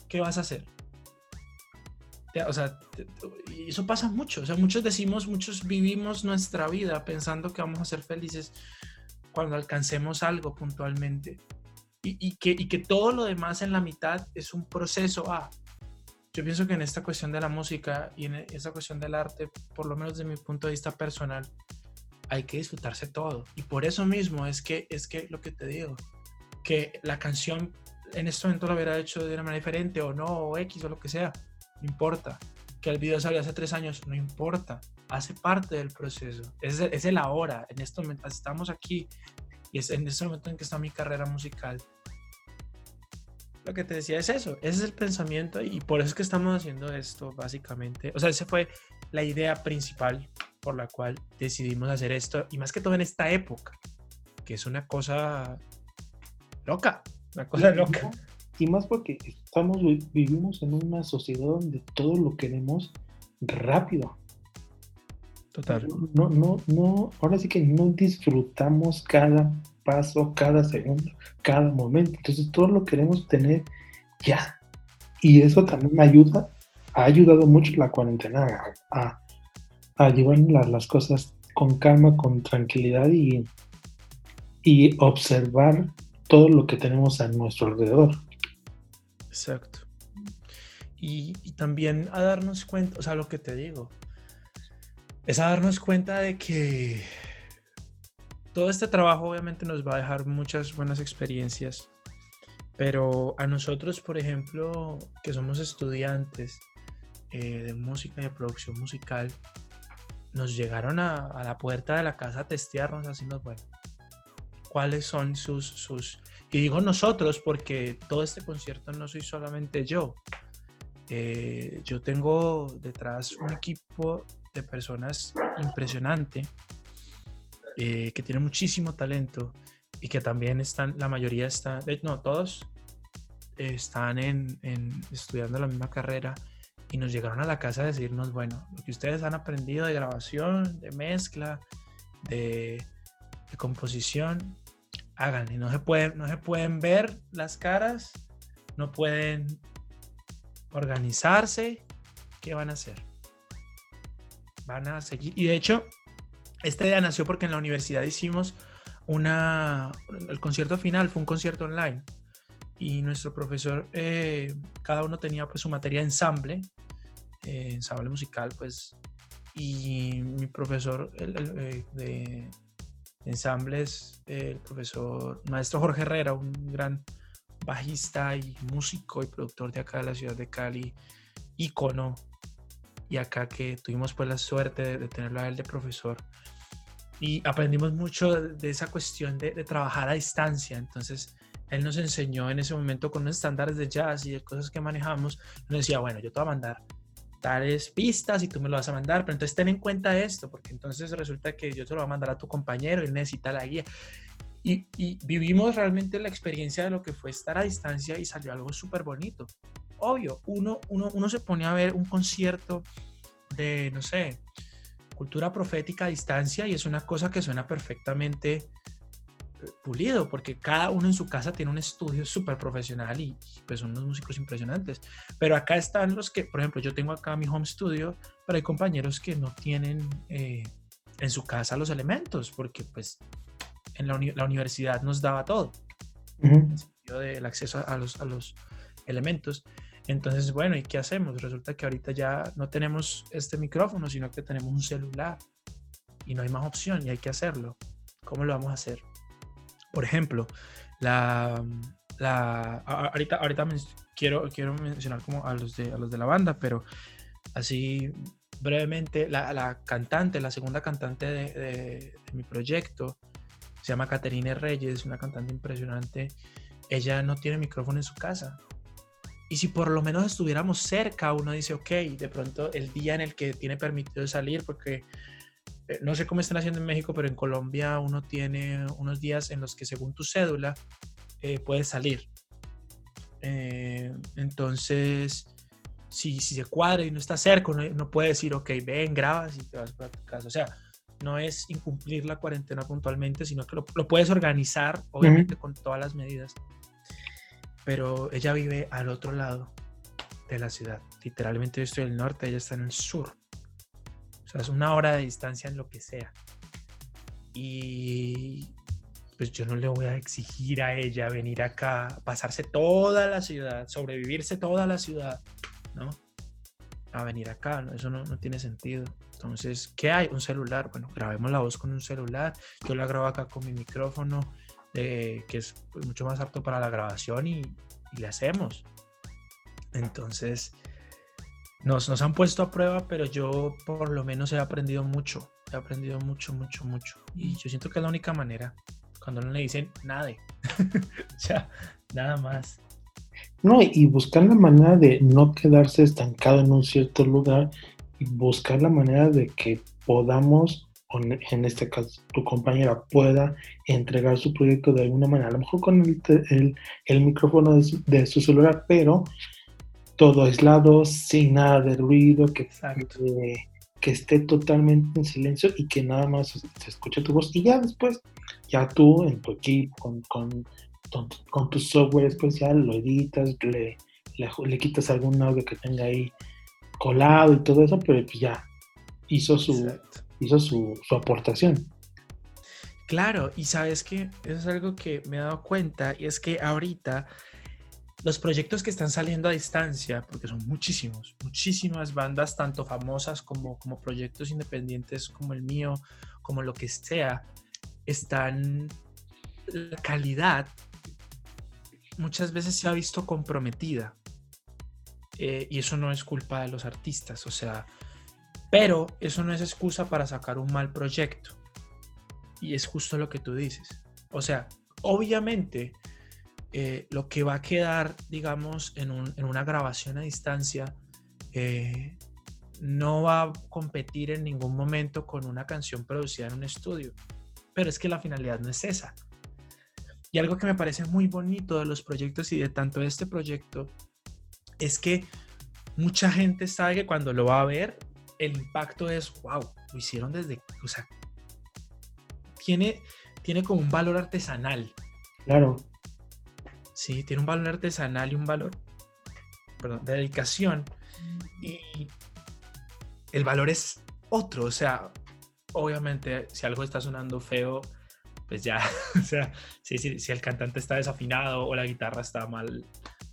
¿qué vas a hacer? O sea, eso pasa mucho. O sea, muchos decimos, muchos vivimos nuestra vida pensando que vamos a ser felices cuando alcancemos algo puntualmente. Y, que, y que todo lo demás en la mitad es un proceso a. Yo pienso que en esta cuestión de la música y en esta cuestión del arte, por lo menos desde mi punto de vista personal, hay que disfrutarse todo. Y por eso mismo es que, es que lo que te digo, que la canción en este momento lo hubiera hecho de una manera diferente o no, o X o lo que sea no importa. Que el video salió hace tres años, no importa. Hace parte del proceso. Es, es el ahora. En este momento estamos aquí y es en este momento en que está mi carrera musical. Lo que te decía es eso, ese es el pensamiento y por eso es que estamos haciendo esto básicamente. O sea, esa fue la idea principal por la cual decidimos hacer esto y más que todo en esta época, que es una cosa loca, una cosa loca y más porque estamos vivimos en una sociedad donde todo lo queremos rápido. Total. No, no, no, ahora sí que no disfrutamos cada paso, cada segundo, cada momento. Entonces todo lo queremos tener ya. Y eso también me ayuda, ha ayudado mucho la cuarentena a, a, llevar las, cosas con calma, con tranquilidad y, y observar todo lo que tenemos a nuestro alrededor. Exacto. Y, también a darnos cuenta, o sea, lo que te digo, es a darnos cuenta de que todo este trabajo obviamente nos va a dejar muchas buenas experiencias, pero a nosotros, por ejemplo, que somos estudiantes eh, de música y de producción musical, nos llegaron a, a, la puerta de la casa a testearnos, así nos, bueno, cuáles son sus, sus y digo nosotros porque todo este concierto no soy solamente yo. Eh, yo tengo detrás un equipo de personas impresionante eh, que tiene muchísimo talento y que también están, la mayoría están, no, todos están en, estudiando la misma carrera y nos llegaron a la casa a decirnos, bueno, lo que ustedes han aprendido de grabación, de mezcla, de, de composición, háganle. No se, pueden, no se pueden ver las caras, no pueden organizarse. ¿Qué van a hacer? Van a seguir. Y de hecho, esta idea nació porque en la universidad hicimos una. El concierto final fue un concierto online. Y nuestro profesor, eh, cada uno tenía pues su materia de ensamble, eh, ensamble musical, pues. Y mi profesor eh, de ensambles, el profesor maestro Jorge Herrera, un gran bajista y músico y productor de acá de la ciudad de Cali, ícono, y acá que tuvimos pues la suerte de, tenerlo a él de profesor. Y aprendimos mucho de esa cuestión de, trabajar a distancia. Entonces, él nos enseñó en ese momento con unos estándares de jazz y de cosas que manejamos. Nos decía, bueno, yo te voy a mandar tales pistas y tú me lo vas a mandar, pero entonces ten en cuenta esto, porque entonces resulta que yo te lo voy a mandar a tu compañero y necesita la guía. Y, vivimos realmente la experiencia de lo que fue estar a distancia y salió algo súper bonito. Obvio, uno, uno, uno se pone a ver un concierto de, no sé, cultura profética a distancia y es una cosa que suena perfectamente pulido, porque cada uno en su casa tiene un estudio súper profesional y, pues son unos músicos impresionantes. Pero acá están los que, por ejemplo, yo tengo acá mi home studio, pero hay compañeros que no tienen eh, en su casa los elementos, porque pues en la, universidad nos daba todo, en el sentido del acceso a los, a los elementos. Entonces, bueno, ¿y qué hacemos? Resulta que ahorita ya no tenemos este micrófono, sino que tenemos un celular y no hay más opción y hay que hacerlo. ¿Cómo lo vamos a hacer? Por ejemplo, la, la ahorita, ahorita quiero, quiero mencionar como a los, de, a los de la banda, pero así brevemente, la, cantante, la segunda cantante de, de, mi proyecto, se llama Caterine Reyes, una cantante impresionante. Ella no tiene micrófono en su casa. Y si por lo menos estuviéramos cerca, uno dice, ok, de pronto el día en el que tiene permitido salir, porque eh, no sé cómo están haciendo en México, pero en Colombia uno tiene unos días en los que según tu cédula eh, puedes salir. Eh, entonces, si, si, se cuadra y no está cerca, no, no puede decir, ok, ven, grabas y te vas para tu casa. O sea, no es incumplir la cuarentena puntualmente, sino que lo, puedes organizar, obviamente, con todas las medidas. Pero ella vive al otro lado de la ciudad. Literalmente yo estoy en el norte, ella está en el sur. O sea, es una hora de distancia en lo que sea. Y pues yo no le voy a exigir a ella venir acá, pasarse toda la ciudad, sobrevivirse toda la ciudad, ¿no? A venir acá, ¿no? eso no, no tiene sentido. Entonces, ¿qué hay? Un celular. Bueno, grabemos la voz con un celular. Yo la grabo acá con mi micrófono, eh, que es pues, mucho más apto para la grabación y, le hacemos. Entonces, nos, nos han puesto a prueba, pero yo por lo menos he aprendido mucho. He aprendido mucho, mucho, mucho. Y yo siento que es la única manera. Cuando no le dicen nada. [LAUGHS] ya, nada más. No, y buscar la manera de no quedarse estancado en un cierto lugar y buscar la manera de que podamos, en este caso tu compañera pueda entregar su proyecto de alguna manera, a lo mejor con el, el, micrófono de su, de su, celular, pero todo aislado, sin nada de ruido, que, que, esté totalmente en silencio y que nada más se, escuche tu voz. Y ya después, ya tú en tu equipo, con, con, con, tu software especial, lo editas, le, le, quitas algún audio que tenga ahí colado y todo eso, pero pues ya hizo su, hizo su, su aportación. Claro, y sabes que eso es algo que me he dado cuenta y es que ahorita los proyectos que están saliendo a distancia, porque son muchísimos, muchísimas bandas, tanto famosas como, como proyectos independientes como el mío, como lo que sea, están, la calidad muchas veces se ha visto comprometida. Eh, y eso no es culpa de los artistas, o sea, pero eso no es excusa para sacar un mal proyecto. Y es justo lo que tú dices. O sea, obviamente eh, lo que va a quedar, digamos, en, una grabación a distancia, eh, no va a competir en ningún momento con una canción producida en un estudio. Pero es que la finalidad no es esa. Y algo que me parece muy bonito de los proyectos y de tanto este proyecto es que mucha gente sabe que cuando lo va a ver, el impacto es, wow, lo hicieron desde, o sea, tiene, tiene como un valor artesanal. Claro. Sí, tiene un valor artesanal y un valor perdón, de dedicación. Y el valor es otro. O sea, obviamente, si algo está sonando feo, pues ya, [LAUGHS] o sea, si, si, el cantante está desafinado o la guitarra está mal,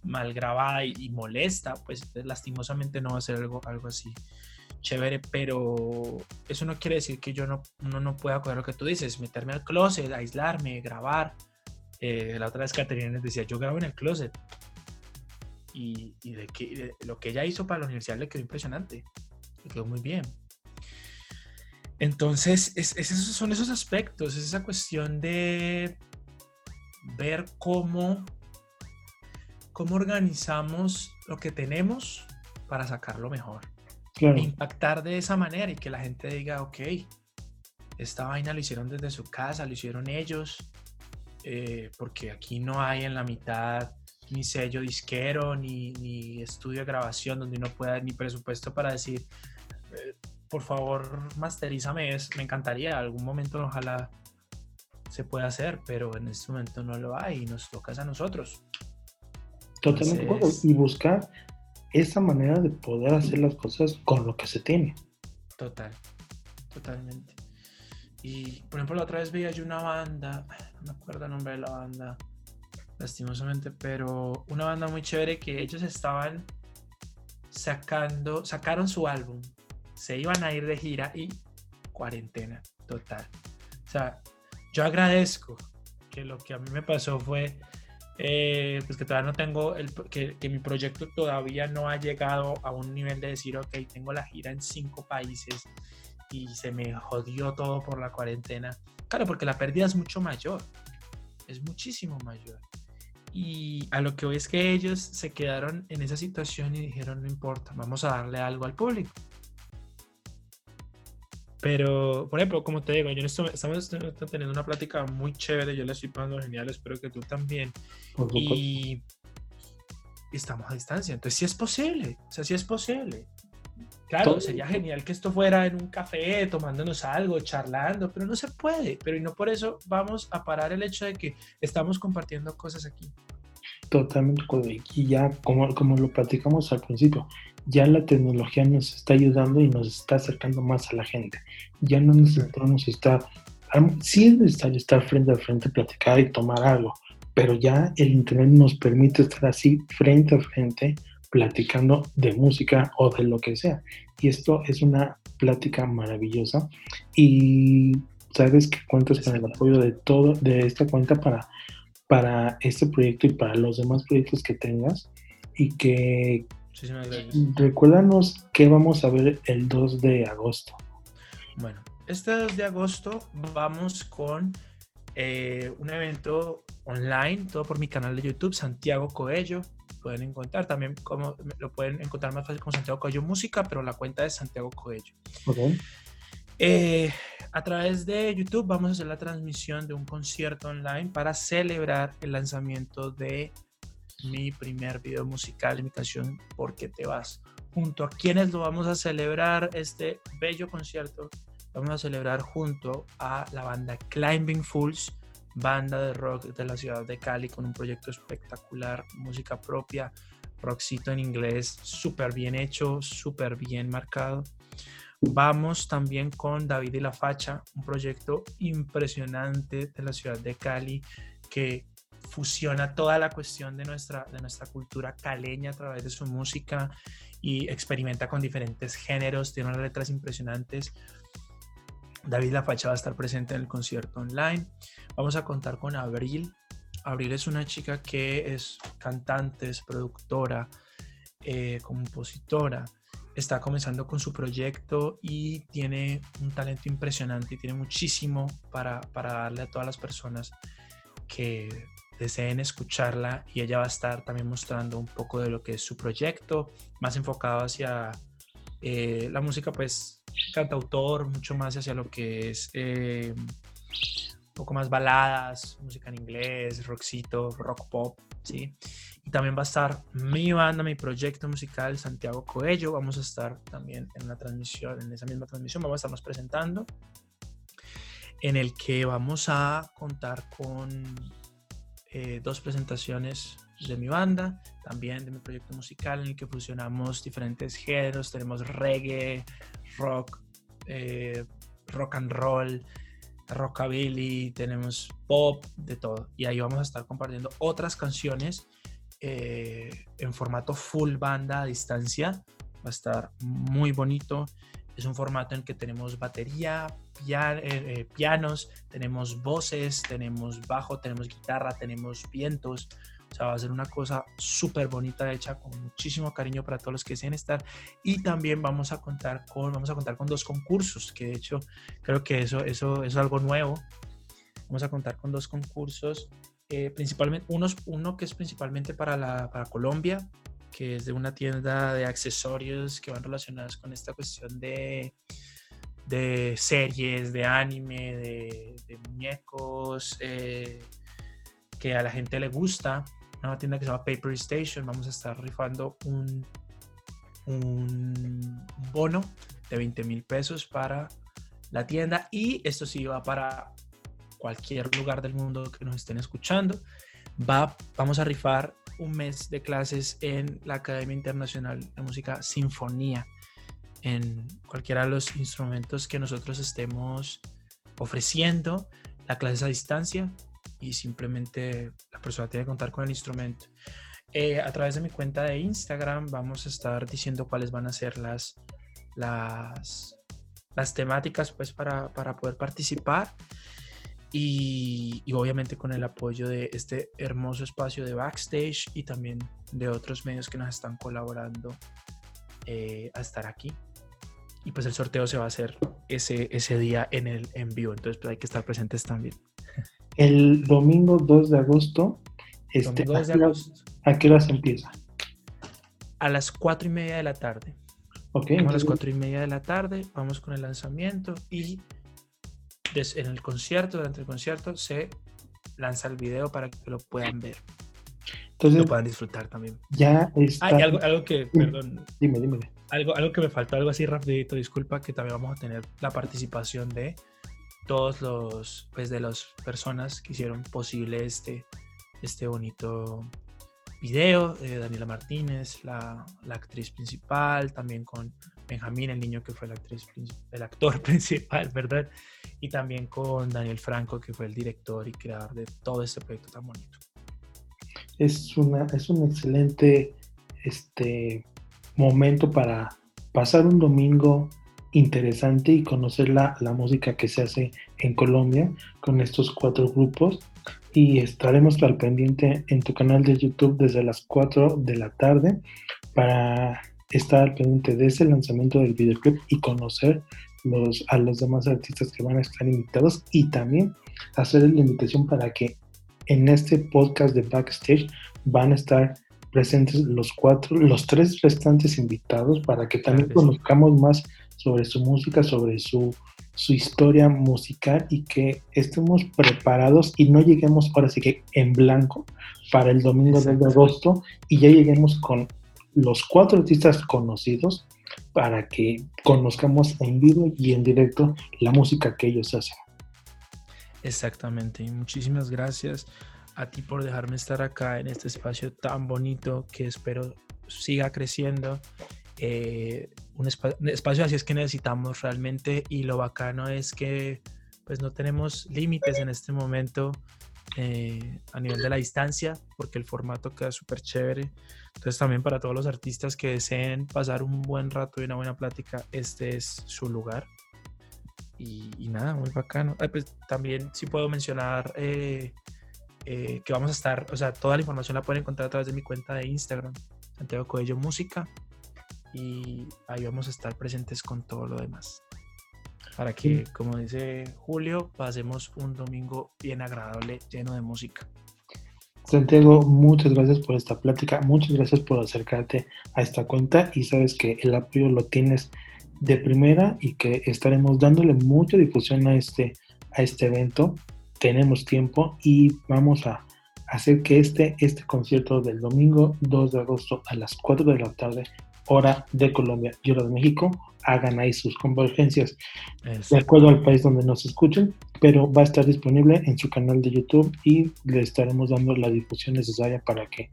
mal grabada y, molesta, pues lastimosamente no va a ser algo, algo así chévere, pero eso no quiere decir que yo no, uno no pueda coger lo que tú dices, meterme al closet, aislarme, grabar, eh, la otra vez Caterina les decía, yo grabo en el closet. Y, lo que ella hizo para la universidad le quedó impresionante. Le quedó muy bien. Entonces, es, esos son esos aspectos, es esa cuestión de ver cómo, cómo organizamos lo que tenemos para sacarlo mejor. Impactar de esa manera y que la gente diga, ok, esta vaina lo hicieron desde su casa, lo hicieron ellos, eh, porque aquí no hay en la mitad ni sello disquero, ni, ni, estudio de grabación donde uno pueda, ni presupuesto para decir, eh, por favor, masterízame es, me encantaría, algún momento ojalá se puede hacer, pero en este momento no lo hay y nos toca a nosotros. Totalmente Entonces, y buscar esa manera de poder hacer las cosas con lo que se tiene. Total, totalmente. Y por ejemplo, la otra vez veía yo una banda, no me acuerdo el nombre de la banda, lastimosamente, pero una banda muy chévere que ellos estaban sacando, sacaron su álbum, se iban a ir de gira y cuarentena total. O sea, yo agradezco que lo que a mí me pasó fue eh, pues que todavía no tengo, el, que, que, mi proyecto todavía no ha llegado a un nivel de decir, ok, tengo la gira en cinco países y se me jodió todo por la cuarentena. Claro, porque la pérdida es mucho mayor, es muchísimo mayor. Y a lo que hoy es que ellos se quedaron en esa situación y dijeron, no importa, vamos a darle algo al público. Pero, por ejemplo, como te digo, yo estamos teniendo una plática muy chévere, yo la estoy pasando genial, espero que tú también. Y, estamos a distancia, entonces sí es posible, o sea, sí es posible. Claro, sería genial que esto fuera en un café, tomándonos algo, charlando, pero no se puede. Pero y no por eso vamos a parar el hecho de que estamos compartiendo cosas aquí. Totalmente, y ya como, como lo platicamos al principio, ya la tecnología nos está ayudando y nos está acercando más a la gente. Ya no necesitamos estar, sí es necesario estar frente a frente, platicar y tomar algo, pero ya el Internet nos permite estar así frente a frente platicando de música o de lo que sea. Y esto es una plática maravillosa y sabes que cuentas con el apoyo de todo, de esta cuenta para, para este proyecto y para los demás proyectos que tengas y que recuérdanos qué vamos a ver el 2 de agosto. Bueno, este 2 de agosto vamos con eh, un evento online, todo por mi canal de YouTube, Santiago Coello pueden encontrar. También como, lo pueden encontrar más fácil como Santiago Coello Música, pero la cuenta es Santiago Coello. Eh, a través de YouTube vamos a hacer la transmisión de un concierto online para celebrar el lanzamiento de mi primer video musical, mi canción ¿Por qué te vas? Junto a quienes lo vamos a celebrar este bello concierto, vamos a celebrar junto a la banda Climbing Fools, banda de rock de la ciudad de Cali con un proyecto espectacular, música propia, rockcito en inglés, súper bien hecho, súper bien marcado. Vamos también con David y la Facha, un proyecto impresionante de la ciudad de Cali que fusiona toda la cuestión de nuestra, de nuestra cultura caleña a través de su música y experimenta con diferentes géneros, tiene unas letras impresionantes. David La Facha va a estar presente en el concierto online. Vamos a contar con Abril. Abril es una chica que es cantante, es productora, eh, compositora. Está comenzando con su proyecto y tiene un talento impresionante y tiene muchísimo para, para darle a todas las personas que deseen escucharla y ella va a estar también mostrando un poco de lo que es su proyecto, más enfocado hacia eh, la música, pues cantautor, mucho más hacia lo que es eh, poco más baladas, música en inglés, rockcito, rock pop, ¿sí? Y también va a estar mi banda, mi proyecto musical, Santiago Coello. Vamos a estar también en una transmisión, en esa misma transmisión, vamos a estarnos presentando, en el que vamos a contar con eh, dos presentaciones de mi banda, también de mi proyecto musical en el que fusionamos diferentes géneros, tenemos reggae, rock, eh, rock and roll, rockabilly, tenemos pop, de todo. Y ahí vamos a estar compartiendo otras canciones eh, en formato full banda a distancia. Va a estar muy bonito. Es un formato en el que tenemos batería, eh, eh, pianos, tenemos voces, tenemos bajo, tenemos guitarra, tenemos vientos. O sea, va a ser una cosa súper bonita hecha con muchísimo cariño para todos los que deseen estar. Y también vamos a contar con, vamos a contar con dos concursos, que de hecho creo que eso, eso, es algo nuevo. Vamos a contar con dos concursos, eh, principalmente uno que es principalmente para, la, para Colombia, que es de una tienda de accesorios que van relacionados con esta cuestión de, de series, de anime, de, muñecos, eh, que a la gente le gusta. Una tienda que se llama Paper Station. Vamos a estar rifando un, un bono de 20 mil pesos para la tienda. Y esto sí va para cualquier lugar del mundo que nos estén escuchando, va, vamos a rifar un mes de clases en la Academia Internacional de Música Sinfonía, en cualquiera de los instrumentos que nosotros estemos ofreciendo, la clase es a distancia y simplemente la persona tiene que contar con el instrumento. Eh, a través de mi cuenta de Instagram vamos a estar diciendo cuáles van a ser las, las, las temáticas pues, para, para poder participar y, obviamente con el apoyo de este hermoso espacio de backstage y también de otros medios que nos están colaborando eh, a estar aquí. Y pues el sorteo se va a hacer ese, ese día en el en vivo, entonces pues hay que estar presentes también. El domingo 2 de agosto, este, Domingo 2 de ¿a, qué hora- agosto, ¿a qué hora se empieza? a las 4 y media de la tarde. Ok, Vamos a las entonces, cuatro y media de la tarde, vamos con el lanzamiento y en el concierto, durante el concierto, se lanza el video para que lo puedan ver, entonces lo puedan disfrutar también. ya está. Ah, algo, algo que, perdón, Dime, dime. Algo, algo que me faltó, algo así rapidito, disculpa, que también vamos a tener la participación de todos los, pues de las personas que hicieron posible este, este bonito video, eh, Daniela Martínez, la, la actriz principal, también con Benjamín, el niño que fue la actriz, el actor [LAUGHS] principal, ¿verdad? Y también con Daniel Franco, que fue el director y creador de todo este proyecto tan bonito. es una es un excelente este momento para pasar un domingo interesante y conocer la, la música que se hace en Colombia con estos cuatro grupos. Y estaremos al pendiente en tu canal de YouTube desde las 4 de la tarde para estar al pendiente de ese lanzamiento del videoclip y conocer los, a los demás artistas que van a estar invitados y también hacer la invitación para que en este podcast de backstage van a estar presentes los cuatro, los tres restantes invitados para que también Claro que sí. conozcamos más sobre su música, sobre su, su historia musical y que estemos preparados y no lleguemos ahora sí que en blanco para el domingo 2 de agosto y ya lleguemos con los cuatro artistas conocidos para que conozcamos en vivo y en directo la música que ellos hacen. Exactamente, y muchísimas gracias a ti por dejarme estar acá en este espacio tan bonito que espero siga creciendo. Eh, un, espa- un espacio así es que necesitamos realmente y lo bacano es que pues no tenemos límites en este momento eh, a nivel de la distancia porque el formato queda súper chévere. Entonces también para todos los artistas que deseen pasar un buen rato y una buena plática, este es su lugar. Y, y nada, muy bacano. Ah, pues, también sí puedo mencionar eh, que vamos a estar, o sea, toda la información la pueden encontrar a través de mi cuenta de Instagram, Santiago Coello Música, y ahí vamos a estar presentes con todo lo demás. Para que, como dice Julio, pasemos un domingo bien agradable, lleno de música. Santiago, muchas gracias por esta plática, muchas gracias por acercarte a esta cuenta y sabes que el apoyo lo tienes de primera y que estaremos dándole mucha difusión a este, a este evento. Tenemos tiempo y vamos a hacer que este, este concierto del domingo 2 de agosto a las 4 de la tarde, hora de Colombia y hora de México, hagan ahí sus convergencias. De acuerdo al país donde nos escuchen, pero va a estar disponible en su canal de YouTube y le estaremos dando la difusión necesaria para que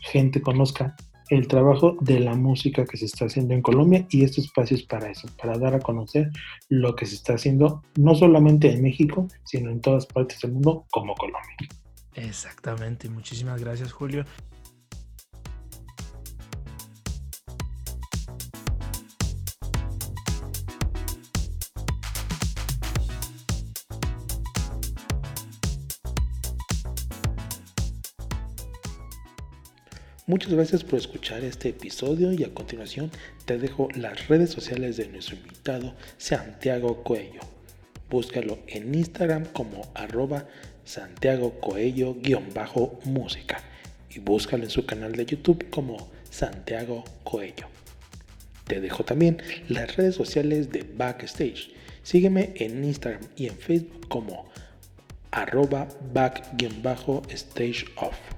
gente conozca el trabajo de la música que se está haciendo en Colombia y este espacio es para eso, para dar a conocer lo que se está haciendo no solamente en México, sino en todas partes del mundo como Colombia. Exactamente, muchísimas gracias Julio. Muchas gracias por escuchar este episodio y a continuación te dejo las redes sociales de nuestro invitado Santiago Coello. Búscalo en Instagram como arroba Santiago Coello-música y búscalo en su canal de YouTube como Santiago Coello. Te dejo también las redes sociales de Backstage. Sígueme en Instagram y en Facebook como arroba back-stage off.